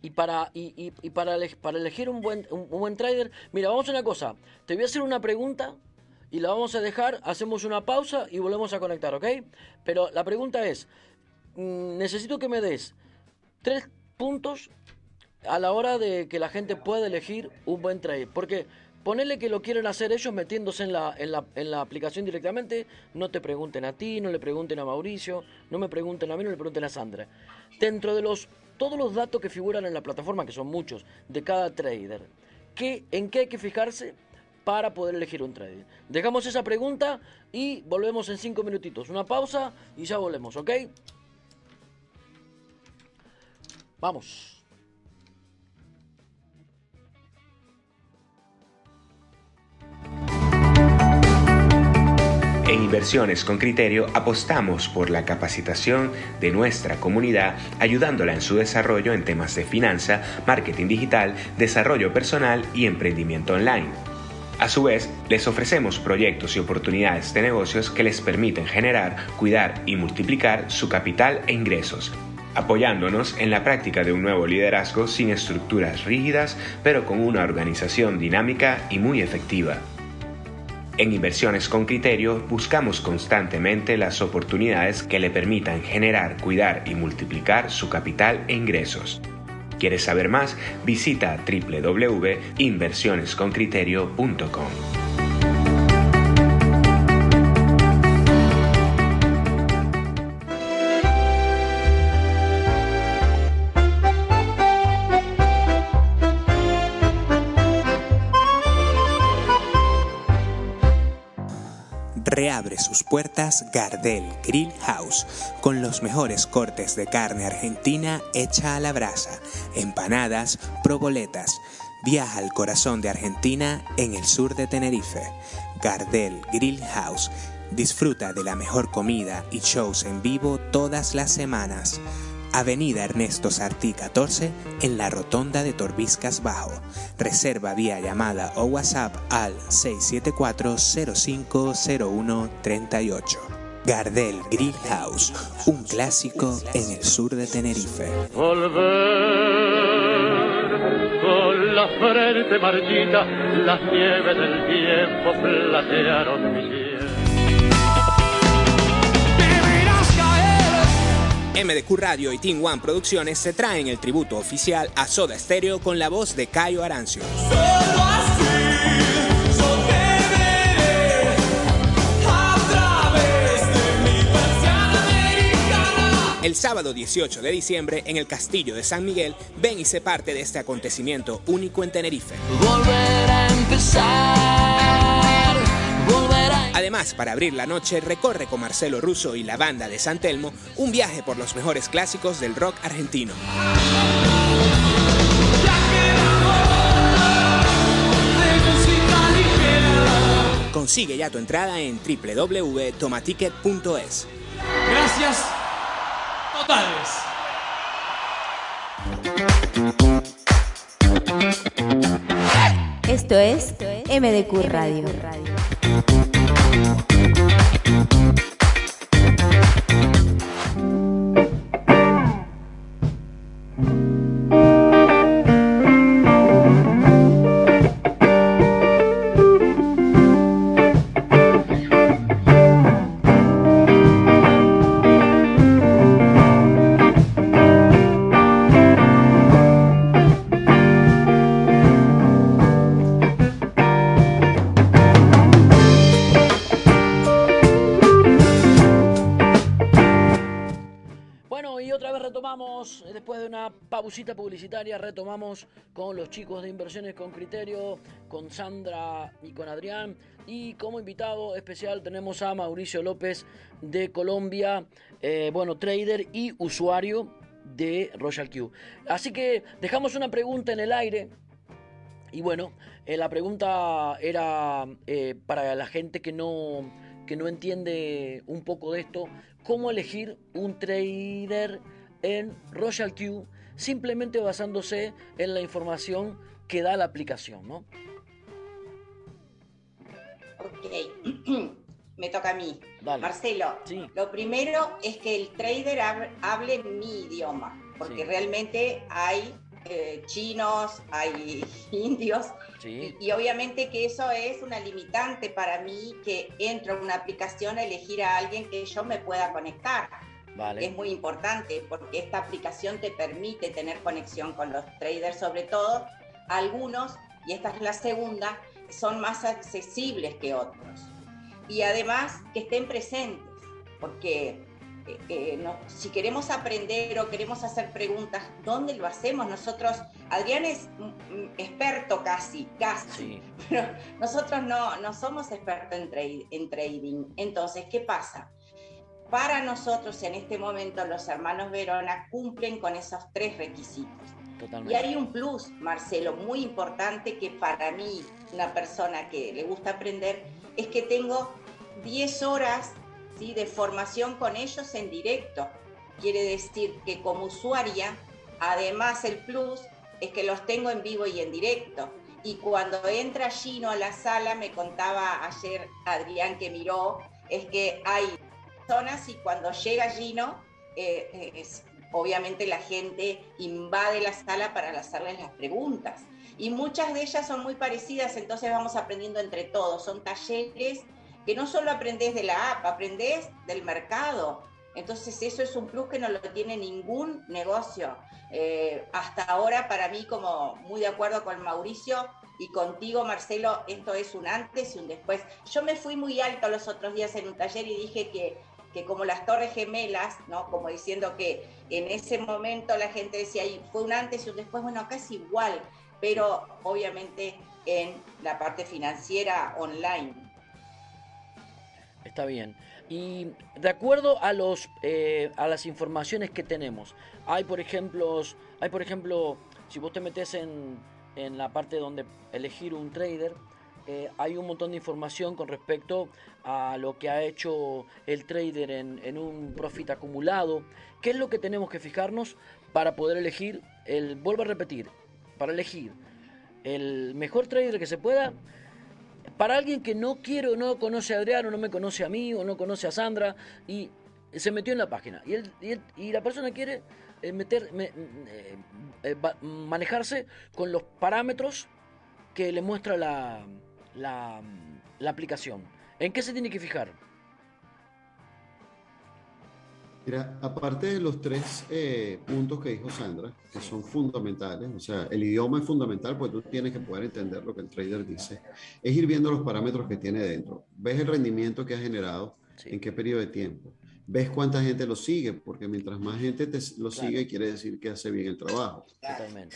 Y para, y, para, para elegir un buen, un, buen trader, mira, vamos a una cosa. Te voy a hacer una pregunta y la vamos a dejar, hacemos una pausa y volvemos a conectar, ¿ok? Pero la pregunta es, mm, necesito que me des tres puntos a la hora de que la gente pueda elegir un buen trade. Porque ponele que lo quieren hacer ellos metiéndose en la, en, la, en la aplicación directamente, no te pregunten a ti, no le pregunten a Mauricio, no me pregunten a mí, no le pregunten a Sandra. Dentro de los todos los datos que figuran en la plataforma, que son muchos, de cada trader, ¿qué, ¿en qué hay que fijarse para poder elegir un trader? Dejamos esa pregunta y volvemos en cinco minutitos. Una pausa y ya volvemos, ¿ok? Vamos. En Inversiones con Criterio apostamos por la capacitación de nuestra comunidad, ayudándola en su desarrollo en temas de finanza, marketing digital, desarrollo personal y emprendimiento online. A su vez, les ofrecemos proyectos y oportunidades de negocios que les permiten generar, cuidar y multiplicar su capital e ingresos, apoyándonos en la práctica de un nuevo liderazgo sin estructuras rígidas, pero con una organización dinámica y muy efectiva. En Inversiones con Criterio buscamos constantemente las oportunidades que le permitan generar, cuidar y multiplicar su capital e ingresos. ¿Quieres saber más? Visita www.inversionesconcriterio.com. Reabre sus puertas Gardel Grill House con los mejores cortes de carne argentina hecha a la brasa, empanadas, proboletas. Viaja al corazón de Argentina en el sur de Tenerife. Gardel Grill House. Disfruta de la mejor comida y shows en vivo todas las semanas. Avenida Ernesto Sartí 14 en la rotonda de Torbiscas Bajo. Reserva vía llamada o WhatsApp al 674-050138. Gardel Grill House, un clásico en el sur de Tenerife. Volver con la frente marchita, las nieves del tiempo platearon mi MDQ Radio y Team One Producciones se traen el tributo oficial a Soda Stereo con la voz de Cayo Arancio. El sábado 18 de diciembre, en el Castillo de San Miguel, ven y sé parte de este acontecimiento único en Tenerife. Volver a empezar. Además, para abrir la noche, recorre con Marcelo Russo y la banda de San Telmo un viaje por los mejores clásicos del rock argentino. Consigue ya tu entrada en www.tomaticket.es. Gracias totales. Esto es MDQ Radio. Pausita publicitaria, retomamos con los chicos de Inversiones con Criterio, con Sandra y con Adrián. Y como invitado especial tenemos a Mauricio López de Colombia, eh, bueno, trader y usuario de Royal Q. Así que dejamos una pregunta en el aire. Y bueno, eh, la pregunta era eh, para la gente que no, que no entiende un poco de esto, ¿cómo elegir un trader en Royal Q simplemente basándose en la información que da la aplicación, ¿no? Ok, me toca a mí. Dale. Marcelo, Sí. lo primero es que el trader hab- hable mi idioma, porque Sí. realmente hay eh, chinos, hay indios, Sí, y, y obviamente que eso es una limitante para mí que entro en una aplicación a elegir a alguien que yo me pueda conectar. Vale. Es muy importante porque esta aplicación te permite tener conexión con los traders, sobre todo algunos, y esta es la segunda, son más accesibles que otros. Y además que estén presentes, porque eh, eh, no- si queremos aprender o queremos hacer preguntas, ¿dónde lo hacemos? Nosotros, Adrián es mm, experto casi, casi, Sí, pero nosotros no, no somos expertos en, en trading. Entonces, ¿qué pasa? Para nosotros en este momento los hermanos Verona cumplen con esos tres requisitos. Y hay un plus, Marcelo, muy importante que para mí, una persona que le gusta aprender, es que tengo 10 horas ¿sí? de formación con ellos en directo. Quiere decir que como usuaria, además el plus es que los tengo en vivo y en directo. Y cuando entra Gino a la sala, me contaba ayer Adrián que miró, es que hay y cuando llega Gino, eh, es- obviamente la gente invade la sala para hacerles las preguntas. Y muchas de ellas son muy parecidas, entonces vamos aprendiendo entre todos. Son talleres que no solo aprendes de la app, aprendes del mercado. Entonces eso es un plus que no lo tiene ningún negocio. Eh, hasta ahora, para mí, como muy de acuerdo con Mauricio y contigo, Marcelo, esto es un antes y un después. Yo me fui muy alto los otros días en un taller y dije que, que como las torres gemelas, ¿no? como diciendo que en ese momento la gente decía, "Y fue un antes y un después, bueno, acá es igual, pero obviamente en la parte financiera online. Está bien. Y de acuerdo a los eh, a las informaciones que tenemos, hay por ejemplo, hay por ejemplo, si vos te metes en, en la parte donde elegir un trader, eh, hay un montón de información con respecto a lo que ha hecho el trader en, un profit acumulado. ¿Qué es lo que tenemos que fijarnos para poder elegir el, vuelvo a repetir, para elegir el mejor trader que se pueda para alguien que no quiere o no conoce a Adriano, no me conoce a mí o no conoce a Sandra y se metió en la página y, él- y la persona quiere eh, meter, me- eh, manejarse con los parámetros que le muestra la, la, la aplicación. ¿En qué se tiene que fijar? Mira, aparte de los tres eh, puntos que dijo Sandra, que son fundamentales, o sea, el idioma es fundamental porque tú tienes que poder entender lo que el trader dice, es ir viendo los parámetros que tiene dentro. Ves el rendimiento que ha generado, Sí. en qué periodo de tiempo. ves cuánta gente lo sigue, porque mientras más gente te lo sigue, quiere decir que hace bien el trabajo. Totalmente.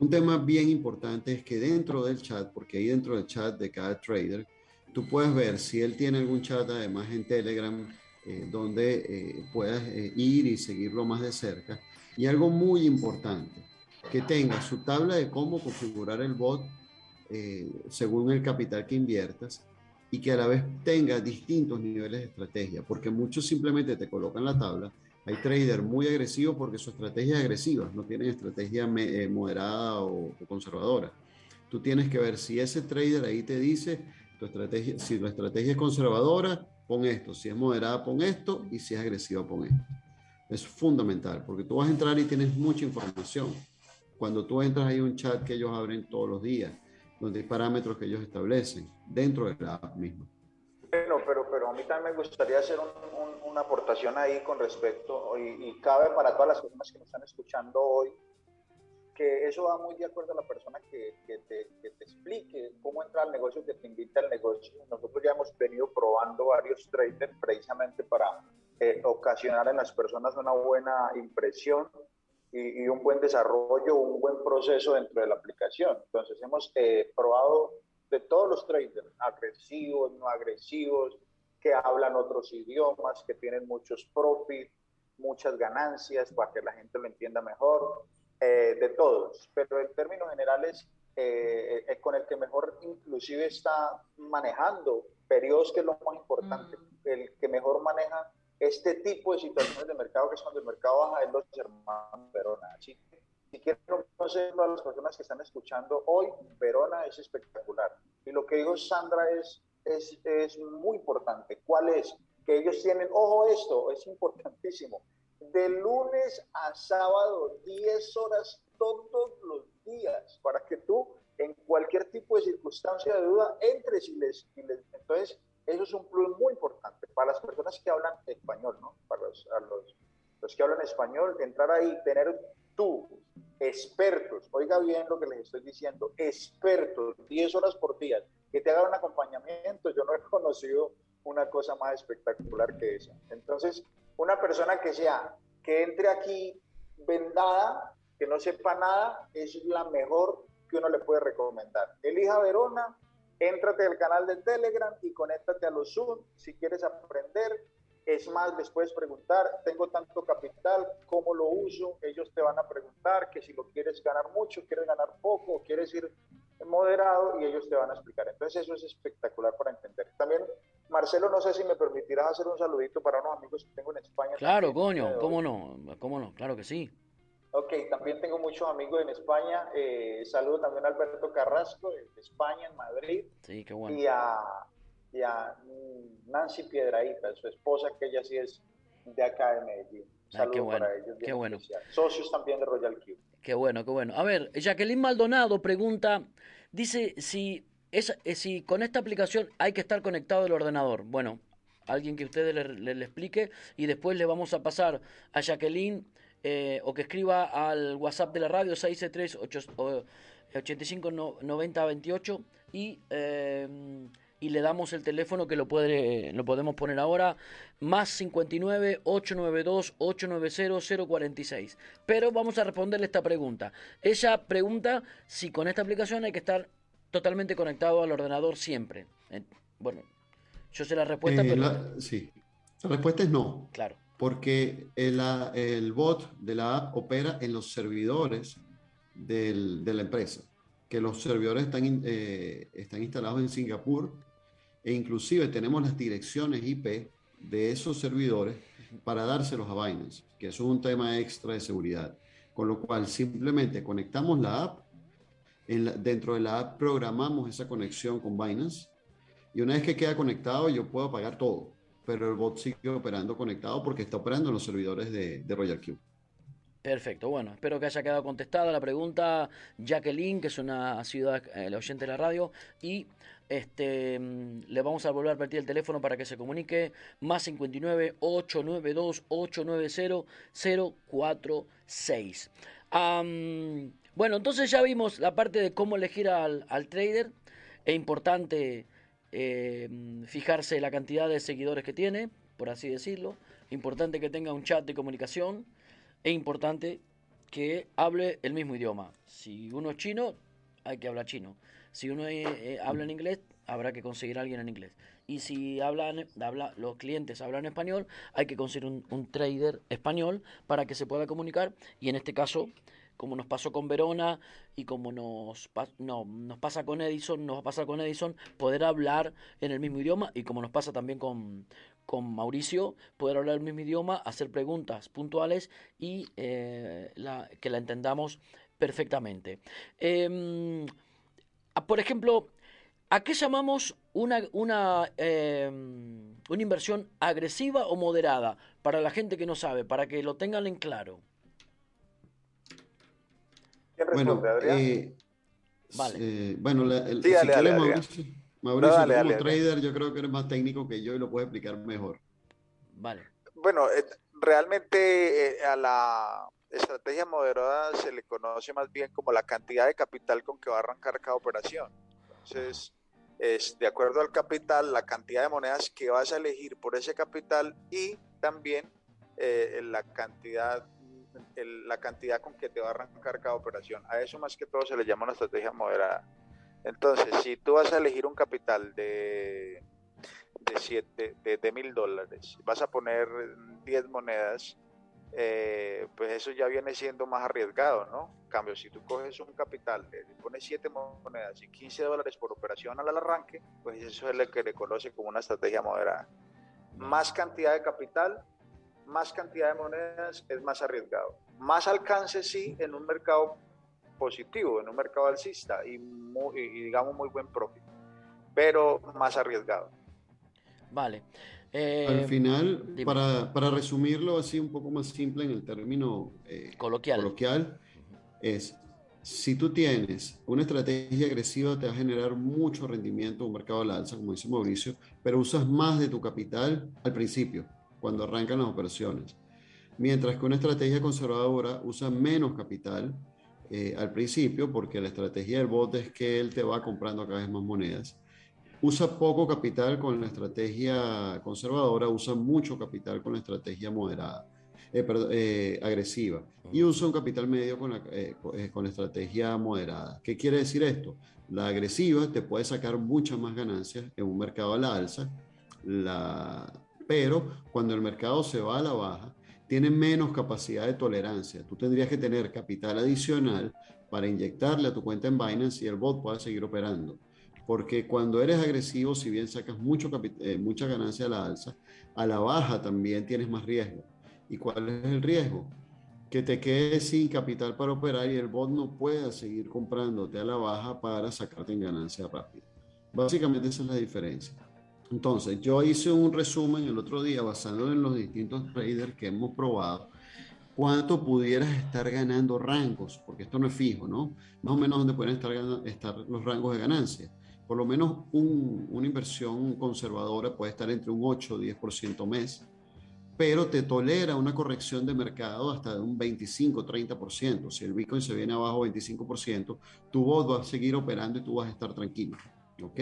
Un tema bien importante es que dentro del chat, porque ahí dentro del chat de cada trader, tú puedes ver si él tiene algún chat además en Telegram eh, donde eh, puedas eh, ir y seguirlo más de cerca. Y algo muy importante, que tenga su tabla de cómo configurar el bot según el capital que inviertas y que a la vez tenga distintos niveles de estrategia, porque muchos simplemente te colocan la tabla. Hay traders muy agresivos porque su estrategia es agresiva, no tienen estrategia moderada o, conservadora. Tú tienes que ver si ese trader ahí te dice tu estrategia, si la estrategia es conservadora, pon esto, si es moderada, pon esto, y si es agresiva, pon esto. Es fundamental, porque tú vas a entrar y tienes mucha información. Cuando tú entras hay un chat que ellos abren todos los días, donde hay parámetros que ellos establecen dentro de la app misma. Pero, a mí también me gustaría hacer una aportación ahí con respecto, y, y cabe para todas las personas que nos están escuchando hoy, que eso va muy de acuerdo a la persona que, que, te, que, te, explique cómo entrar al negocio, que te invita al negocio. Nosotros ya hemos venido probando varios traders precisamente para eh, ocasionar en las personas una buena impresión y, y, un buen desarrollo, un buen proceso dentro de la aplicación. Entonces hemos eh, probado de todos los traders, agresivos, no agresivos, que hablan otros idiomas, que tienen muchos profits, muchas ganancias para que la gente lo entienda mejor eh, de todos, pero en términos generales eh, es con el que mejor inclusive está manejando periodos, que es lo más importante, mm. el que mejor maneja este tipo de situaciones de mercado, que es cuando el mercado baja, es los hermanos Verona. Así que, si quieren conocer a las personas que están escuchando hoy, Verona es espectacular. Y lo que dijo Sandra es, es, es muy importante. ¿Cuál es? Que ellos tienen, ojo esto, es importantísimo, de lunes a sábado, 10 horas todos los días, para que tú en cualquier tipo de circunstancia de duda entres y les, Entonces, eso es un plus muy importante para las personas que hablan español, ¿no? Para los, los, los que hablan español, entrar ahí, tener tú, expertos, oiga bien lo que les estoy diciendo, expertos, 10 horas por día, que te hagan un acompañamiento, yo no he conocido una cosa más espectacular que esa. Entonces, una persona que sea, que entre aquí vendada, que no sepa nada, es la mejor que uno le puede recomendar. Elija Verona, éntrate al canal de Telegram y conéctate a los Zoom si quieres aprender. Es más, les puedes preguntar, tengo tanto capital, ¿cómo lo uso? Ellos te van a preguntar que si lo quieres ganar mucho, quieres ganar poco, quieres ir moderado y ellos te van a explicar. Entonces eso es espectacular para entender. También Marcelo, no sé si me permitirás hacer un saludito para unos amigos que tengo en España. Claro, coño, cómo no, cómo no, claro que sí. Ok, también tengo muchos amigos en España. Eh, saludo también a Alberto Carrasco de España, en Madrid. Sí, qué bueno. Y a, y a Nancy Piedraíta, su esposa, que ella sí es de acá de Medellín. Saludos bueno, para ellos. Qué bueno. Socios también de Royal Q. Qué bueno, qué bueno. A ver, Jacqueline Maldonado pregunta, dice si es, eh, si con esta aplicación hay que estar conectado al ordenador. Bueno, alguien que ustedes le, explique y después le vamos a pasar a Jacqueline eh, o que escriba al WhatsApp de la radio 663 85 90 28 y eh, y le damos el teléfono que lo puede lo podemos poner ahora más 59 892 890 046 pero vamos a responderle esta pregunta ella pregunta si con esta aplicación hay que estar totalmente conectado al ordenador siempre. Bueno, yo sé la respuesta, eh, pero... La, sí, la respuesta es no. Claro. Porque el, el bot de la app opera en los servidores del, de la empresa, que los servidores están, eh, están instalados en Singapur e inclusive tenemos las direcciones IP de esos servidores para dárselos a Binance, que eso es un tema extra de seguridad. Con lo cual simplemente conectamos la app dentro de la app programamos esa conexión con Binance y una vez que queda conectado yo puedo pagar todo, pero el bot sigue operando conectado porque está operando en los servidores de, de Royal Q. Perfecto, bueno, espero que haya quedado contestada la pregunta Jacqueline, que es una ciudad, el oyente de la radio, y este mm, le vamos a volver a repetir el teléfono para que se comunique, más 59 892 890 046. Bueno, entonces ya vimos la parte de cómo elegir al, trader. Es importante eh, fijarse la cantidad de seguidores que tiene, por así decirlo. Importante que tenga un chat de comunicación. Es importante que hable el mismo idioma. Si uno es chino, hay que hablar chino. Si uno eh, eh, habla en inglés, habrá que conseguir a alguien en inglés. Y si hablan, habla, los clientes hablan español, hay que conseguir un, un trader español para que se pueda comunicar. Y en este caso, como nos pasó con Verona y como nos, no, nos pasa con Edison, nos va a pasar con Edison, poder hablar en el mismo idioma y como nos pasa también con, con Mauricio, poder hablar el mismo idioma, hacer preguntas puntuales y eh, la- que la entendamos perfectamente. Em, por ejemplo, ¿a qué llamamos una, una, em, una inversión agresiva o moderada? Para la gente que no sabe, para que lo tengan en claro. ¿Quién Bueno, Adrián? eh, Vale. eh, bueno, la- el- Sí, si dale, quieres, dale, Adrián. Mauricio, Mauricio, No, dale, como dale, trader, yo creo que eres más técnico que yo y lo puedes explicar mejor. Vale. Bueno, eh, realmente eh, a la estrategia moderada se le conoce más bien como la cantidad de capital con que va a arrancar cada operación. Entonces, es de acuerdo al capital, la cantidad de monedas que vas a elegir por ese capital y también eh, la cantidad el- la cantidad con que te va a arrancar cada operación. A eso más que todo se le llama una estrategia moderada. Entonces, si tú vas a elegir un capital de de siete, de, mil dólares, vas a poner 10 monedas, eh, pues eso ya viene siendo más arriesgado, ¿no? Cambio, si tú coges un capital, le pones 7 monedas y 15 dólares por operación al arranque, pues eso es lo que le conoce como una estrategia moderada. Más cantidad de capital, más cantidad de monedas es más arriesgado. Más alcance sí en un mercado positivo, en un mercado alcista y, muy- y digamos muy buen profit, pero más arriesgado. Vale. Eh, Al final, dime. para, para resumirlo así un poco más simple en el término eh, Coloquial. coloquial, es si tú tienes una estrategia agresiva, te va a generar mucho rendimiento en un mercado al alza, como dice Mauricio, pero usas más de tu capital al principio, cuando arrancan las operaciones. Mientras que una estrategia conservadora usa menos capital eh, al principio, porque la estrategia del bot es que él te va comprando cada vez más monedas. Usa poco capital con la estrategia conservadora, usa mucho capital con la estrategia moderada, eh, perdón, eh, agresiva. Y usa un capital medio con la, eh, con la estrategia moderada. ¿Qué quiere decir esto? La agresiva te puede sacar muchas más ganancias en un mercado a la alza, la, pero cuando el mercado se va a la baja, tiene menos capacidad de tolerancia. Tú tendrías que tener capital adicional para inyectarle a tu cuenta en Binance y el bot pueda seguir operando. Porque cuando eres agresivo, si bien sacas mucho eh, mucha ganancia a la alza, a la baja también tienes más riesgo. ¿Y cuál es el riesgo? Que te quedes sin capital para operar y el bot no pueda seguir comprándote a la baja para sacarte en ganancia rápida. Básicamente esa es la diferencia. Entonces, yo hice un resumen el otro día basado en los distintos traders que hemos probado, cuánto pudieras estar ganando rangos, porque esto no es fijo, ¿no? Más o menos donde pueden estar, estar los rangos de ganancia. Por lo menos un- una inversión conservadora puede estar entre un 8 o 10% mes, pero te tolera una corrección de mercado hasta de un 25-30%. Si el Bitcoin se viene abajo 25%, tu bot va a seguir operando y tú vas a estar tranquilo. ¿Ok?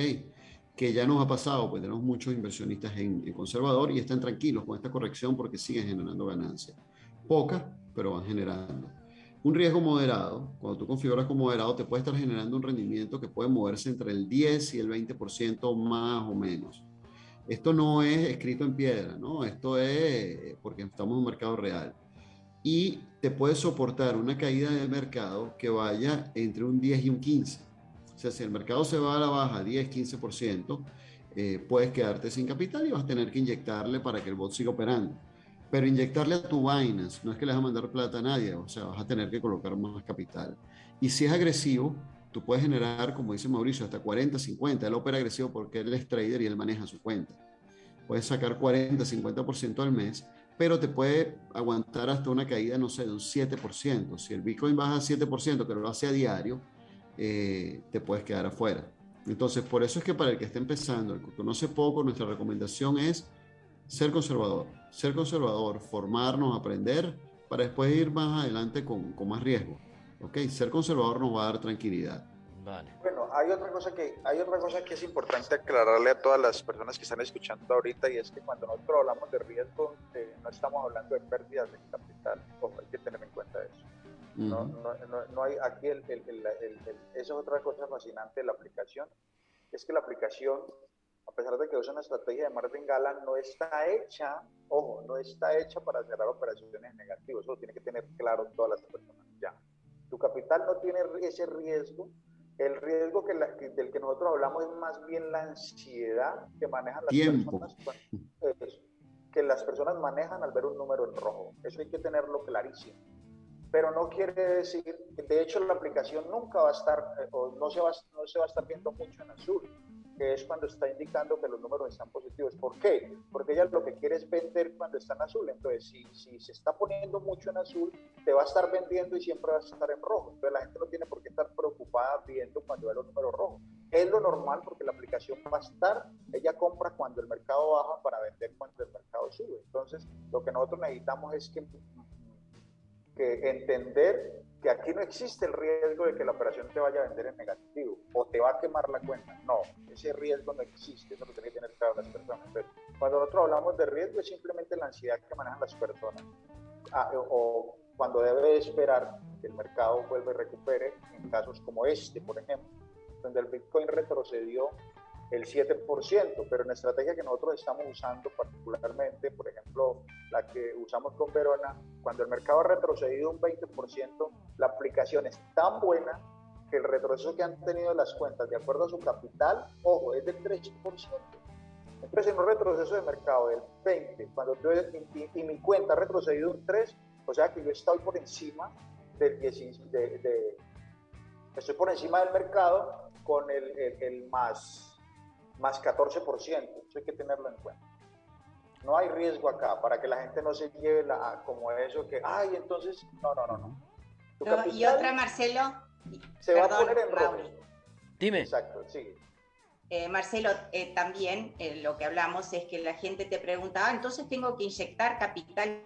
Que ya nos ha pasado, pues tenemos muchos inversionistas en, en conservador y están tranquilos con esta corrección porque siguen generando ganancias. Pocas, pero van generando. Un riesgo moderado, cuando tú configuras como moderado, te puede estar generando un rendimiento que puede moverse entre el 10 y el 20% más o menos. Esto no es escrito en piedra, ¿no? Esto es porque estamos en un mercado real. Y te puede soportar una caída del mercado que vaya entre un 10 y un 15. Sea, si el mercado se va a la baja 10, 15%, eh, puedes quedarte sin capital y vas a tener que inyectarle para que el bot siga operando. Pero inyectarle a tu Binance no es que le vas a mandar plata a nadie, o sea, vas a tener que colocar más capital. Y si es agresivo, tú puedes generar, como dice Mauricio, hasta 40, 50. Él opera agresivo porque él es trader y él maneja su cuenta. Puedes sacar 40, 50% al mes, pero te puede aguantar hasta una caída, no sé, de un 7%. Si el Bitcoin baja 7%, pero lo hace a diario, eh, te puedes quedar afuera. Entonces, por eso es que para el que está empezando, el que conoce poco, nuestra recomendación es ser conservador. Ser conservador, formarnos, aprender, para después ir más adelante con, con más riesgo. ¿Ok? Ser conservador nos va a dar tranquilidad. Vale. Bueno, hay otra cosa que hay otra cosa que es importante aclararle a todas las personas que están escuchando ahorita y es que cuando nosotros hablamos de riesgo eh, no estamos hablando de pérdidas de capital, Ojo, hay que tener en cuenta eso. No, no, no, no hay aquí el, el- el- esa es otra cosa fascinante de la aplicación, es que la aplicación, a pesar de que usa una estrategia de marketing gala, no está hecha, ojo, no está hecha para cerrar operaciones negativas, eso lo tiene que tener claro todas las personas ya. Tu capital no tiene ese riesgo. El riesgo que la- que- del que nosotros hablamos es más bien la ansiedad que manejan las Tiempo. personas. eso, que las personas manejan al ver un número en rojo. Eso hay que tenerlo clarísimo. Pero no quiere decir, de hecho la aplicación nunca va a estar, eh, o no se va, no se va a estar viendo mucho en azul, que es cuando está indicando que los números están positivos. ¿Por qué? Porque ella lo que quiere es vender cuando está en azul. Entonces, si, si se está poniendo mucho en azul, te va a estar vendiendo y siempre va a estar en rojo. Entonces, la gente no tiene por qué estar preocupada viendo cuando ve los números rojos. Es lo normal porque la aplicación va a estar, ella compra cuando el mercado baja para vender cuando el mercado sube. Entonces, lo que nosotros necesitamos es que que entender que aquí no existe el riesgo de que la operación te vaya a vender en negativo o te va a quemar la cuenta. No, ese riesgo no existe, eso lo tienen que tener claro las personas. Pero cuando nosotros hablamos de riesgo es simplemente la ansiedad que manejan las personas Ah, o, o cuando debe esperar que el mercado vuelva y recupere en casos como este, por ejemplo, donde el Bitcoin retrocedió el 7%, pero en la estrategia que nosotros estamos usando particularmente, por ejemplo, la que usamos con Verona, cuando el mercado ha retrocedido un 20%, la aplicación es tan buena que el retroceso que han tenido las cuentas de acuerdo a su capital, ojo, es del 3%. Entonces, en un retroceso de mercado del 20, cuando yo, y, mi cuenta ha retrocedido un 3, o sea que yo estoy por encima del 10, de, de- estoy por encima del mercado con el más, más 14%. Eso hay que tenerlo en cuenta. No hay riesgo acá para que la gente no se lleve la, como eso que, ay, entonces, no, no, no, no. Tu y otra, Marcelo, se va a perdón, poner en rojo. Dime. Exacto, sí. Eh, Marcelo, eh, también eh, lo que hablamos es que la gente te pregunta, ah, entonces tengo que inyectar capital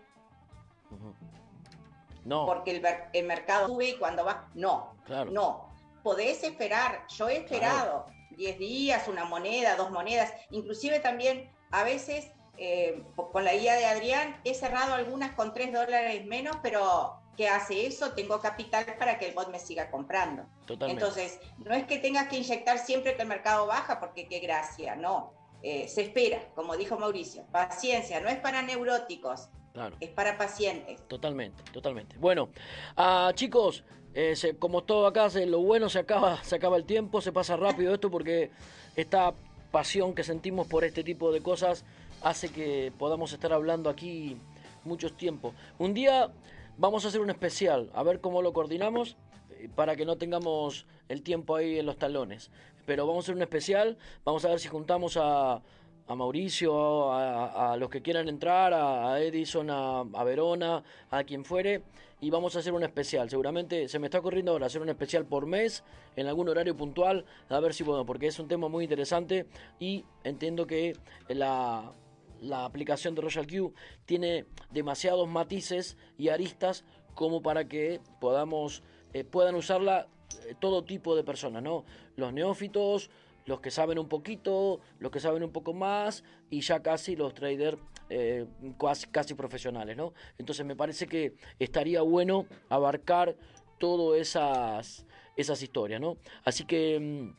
No, porque el, el mercado sube y cuando va. No, Claro. no. Podés esperar. Yo he esperado 10 días, una moneda, dos monedas. Inclusive también a veces eh, con la guía de Adrián he cerrado algunas con 3 dólares menos, pero ¿qué hace eso? Tengo capital para que el bot me siga comprando. Totalmente. Entonces, no es que tengas que inyectar siempre que el mercado baja, porque qué gracia, no. Eh, se espera, como dijo Mauricio, paciencia, no es para neuróticos, Claro. es para pacientes. Totalmente, totalmente. Bueno, ah, chicos, eh, se- como todo acá, se- lo bueno se acaba, se acaba el tiempo, se pasa rápido esto porque esta pasión que sentimos por este tipo de cosas hace que podamos estar hablando aquí muchos tiempos. Un día vamos a hacer un especial, a ver cómo lo coordinamos eh, para que no tengamos el tiempo ahí en los talones. Pero vamos a hacer un especial, vamos a ver si juntamos a, a Mauricio, a, a los que quieran entrar, a, Edison, a, a Verona, a quien fuere, y vamos a hacer un especial. Seguramente se me está ocurriendo ahora hacer un especial por mes, en algún horario puntual, a ver si podemos, porque es un tema muy interesante y entiendo que la, la aplicación de Royal Q tiene demasiados matices y aristas como para que podamos eh, puedan usarla eh, todo tipo de personas, ¿no? Los neófitos, los que saben un poquito, los que saben un poco más y ya casi los traders eh, casi, casi profesionales, ¿no? Entonces me parece que estaría bueno abarcar todas esas, esas historias, ¿no? Así que mm,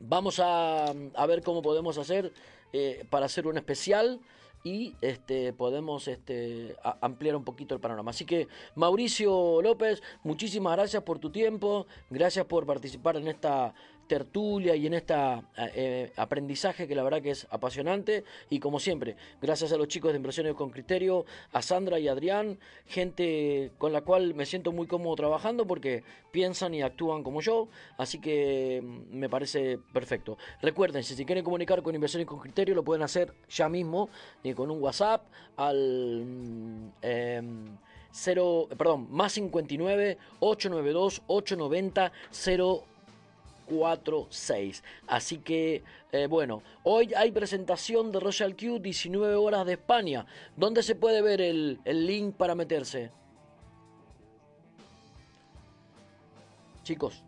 vamos a, a ver cómo podemos hacer eh, para hacer un especial y este podemos este ampliar un poquito el panorama. Así que Mauricio López, muchísimas gracias por tu tiempo, gracias por participar en esta tertulia y en este aprendizaje que la verdad que es apasionante y como siempre, gracias a los chicos de Inversiones con Criterio, a Sandra y Adrián, gente con la cual me siento muy cómodo trabajando porque piensan y actúan como yo, así que mm, me parece perfecto. Recuerden, si se quieren comunicar con Inversiones con Criterio lo pueden hacer ya mismo eh, con un WhatsApp al mm, em, 0, perdón, más 59 892 890 046. Así que, eh, bueno, hoy hay presentación de Royal Q, 19 horas de España. ¿Dónde se puede ver el, el link para meterse? Chicos.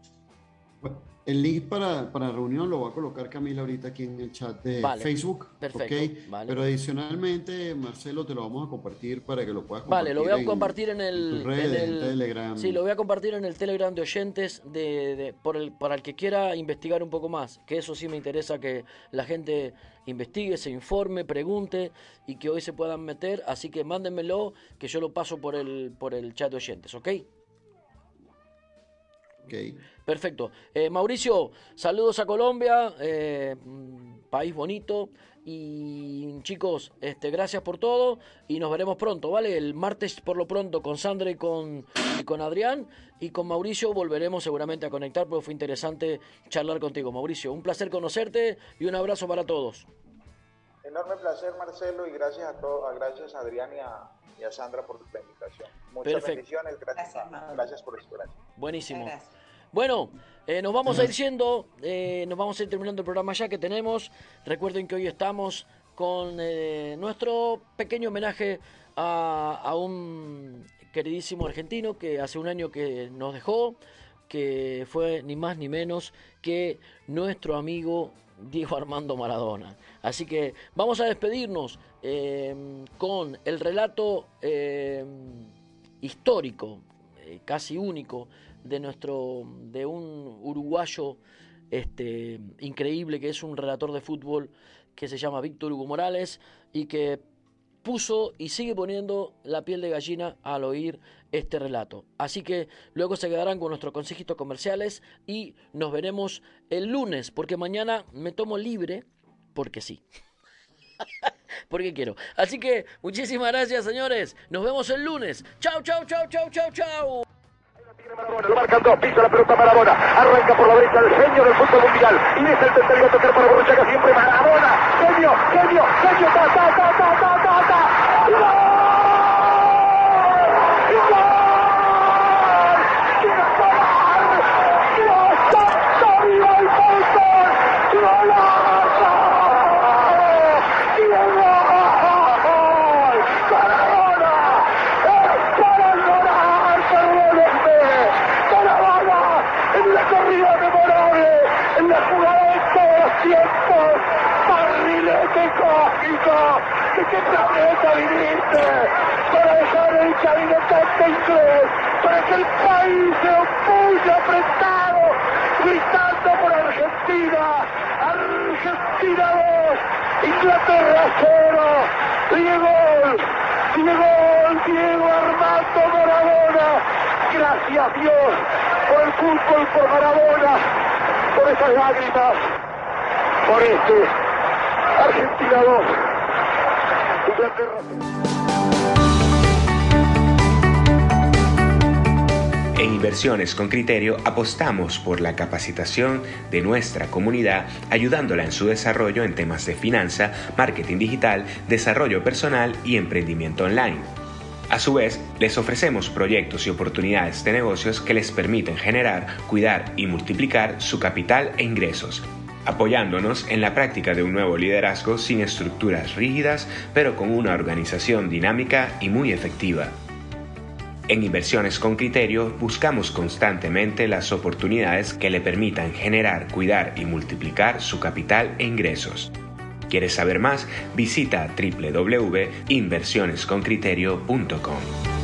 El link para, para reunión lo va a colocar Camila ahorita aquí en el chat de Vale, Facebook. perfecto, ¿ok? vale. Pero adicionalmente, Marcelo, te lo vamos a compartir para que lo puedas Vale, compartir. lo voy a en- compartir en el, redes, en en el- Telegram. Sí, lo voy a compartir en el Telegram de oyentes de, de- por el, para el que quiera investigar un poco más. Que eso sí me interesa que la gente investigue, se informe, pregunte y que hoy se puedan meter. Así que mándenmelo, que yo lo paso por el, por el chat de oyentes, ¿ok? Ok. Perfecto. Eh, Mauricio, saludos a Colombia, eh, mm, país bonito. Y chicos, este, gracias por todo y nos veremos pronto, ¿vale? El martes por lo pronto con Sandra y con, y con Adrián y con Mauricio volveremos seguramente a conectar porque fue interesante charlar contigo, Mauricio. Un placer conocerte y un abrazo para todos. Enorme placer, Marcelo, y gracias a todos, gracias a Adrián y a, y a Sandra por la invitación. Muchas Perfecto. bendiciones, gracias, gracias, por su gracia. Buenísimo. Bueno, eh, nos vamos a ir yendo, eh, nos vamos a ir terminando el programa ya que tenemos. Recuerden que hoy estamos con eh, nuestro pequeño homenaje a, a un queridísimo argentino que hace un año que nos dejó, que fue ni más ni menos que nuestro amigo Diego Armando Maradona. Así que vamos a despedirnos eh, con el relato eh, histórico, casi único, de nuestro, de un uruguayo este, increíble que es un relator de fútbol que se llama Víctor Hugo Morales y que puso y sigue poniendo la piel de gallina al oír este relato. Así que luego se quedarán con nuestros consejitos comerciales y nos veremos el lunes, porque mañana me tomo libre, porque sí. porque quiero. Así que muchísimas gracias, señores. Nos vemos el lunes. Chau, chau, chau, chau, chau, chau. Lo marcan dos, pisa la pelota Maradona, arranca por la derecha el genio del fútbol mundial, y es el tercero a tocar para Borruchaga siempre Maradona, genio, genio, genio, ta, ta, ta, ta, ta, ta, ta, ¡Gol! ¡Gol! ¡Quiero gol! ¡Dios santo, viva el fútbol! ¡Golazo! ¡Diego! ¡Maradona! ¡Es para llorar, perdónenme! ¡Maradona! En la corrida memorable, en la jugada de todos los tiempos, barrilete cósmico, ¿de qué planeta viniste? Para dejar el cabinetante inglés, para que el país se opulle apretado, gritando por Argentina, Argentina 2, Inglaterra 0, Diego, Diego, Diego Armando Maradona, gracias Dios por el fútbol, por Maradona, por esas lágrimas, por este Argentina 2, Inglaterra En Inversiones con Criterio apostamos por la capacitación de nuestra comunidad, ayudándola en su desarrollo en temas de finanza, marketing digital, desarrollo personal y emprendimiento online. A su vez, les ofrecemos proyectos y oportunidades de negocios que les permiten generar, cuidar y multiplicar su capital e ingresos, apoyándonos en la práctica de un nuevo liderazgo sin estructuras rígidas, pero con una organización dinámica y muy efectiva. En Inversiones con Criterio buscamos constantemente las oportunidades que le permitan generar, cuidar y multiplicar su capital e ingresos. ¿Quieres saber más? Visita www.inversionesconcriterio.com.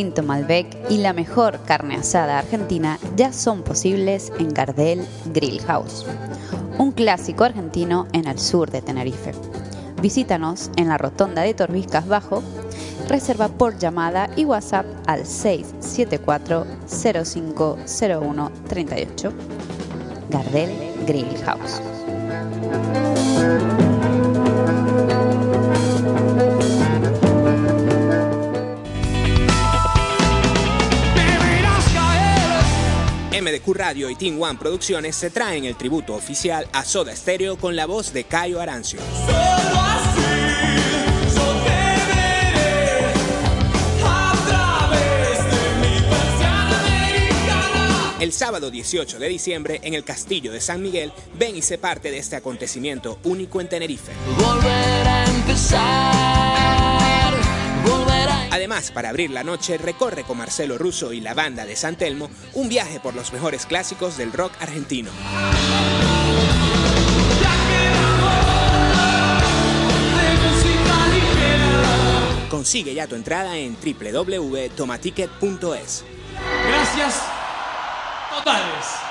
Malbec y la mejor carne asada argentina ya son posibles en Gardel Grill House, un clásico argentino en el sur de Tenerife. Visítanos en la rotonda de Torbiscas Bajo, reserva por llamada y WhatsApp al 674 0501 38. Gardel Grill House. MDQ Radio y Team One Producciones se traen el tributo oficial a Soda Stereo con la voz de Cayo Arancio. El El sábado 18 de diciembre, en el Castillo de San Miguel, ven y sé parte de este acontecimiento único en Tenerife. Volver a empezar. Además, para abrir la noche, recorre con Marcelo Russo y la banda de San Telmo un viaje por los mejores clásicos del rock argentino. Consigue ya tu entrada en www.tomaticket.es. Gracias totales.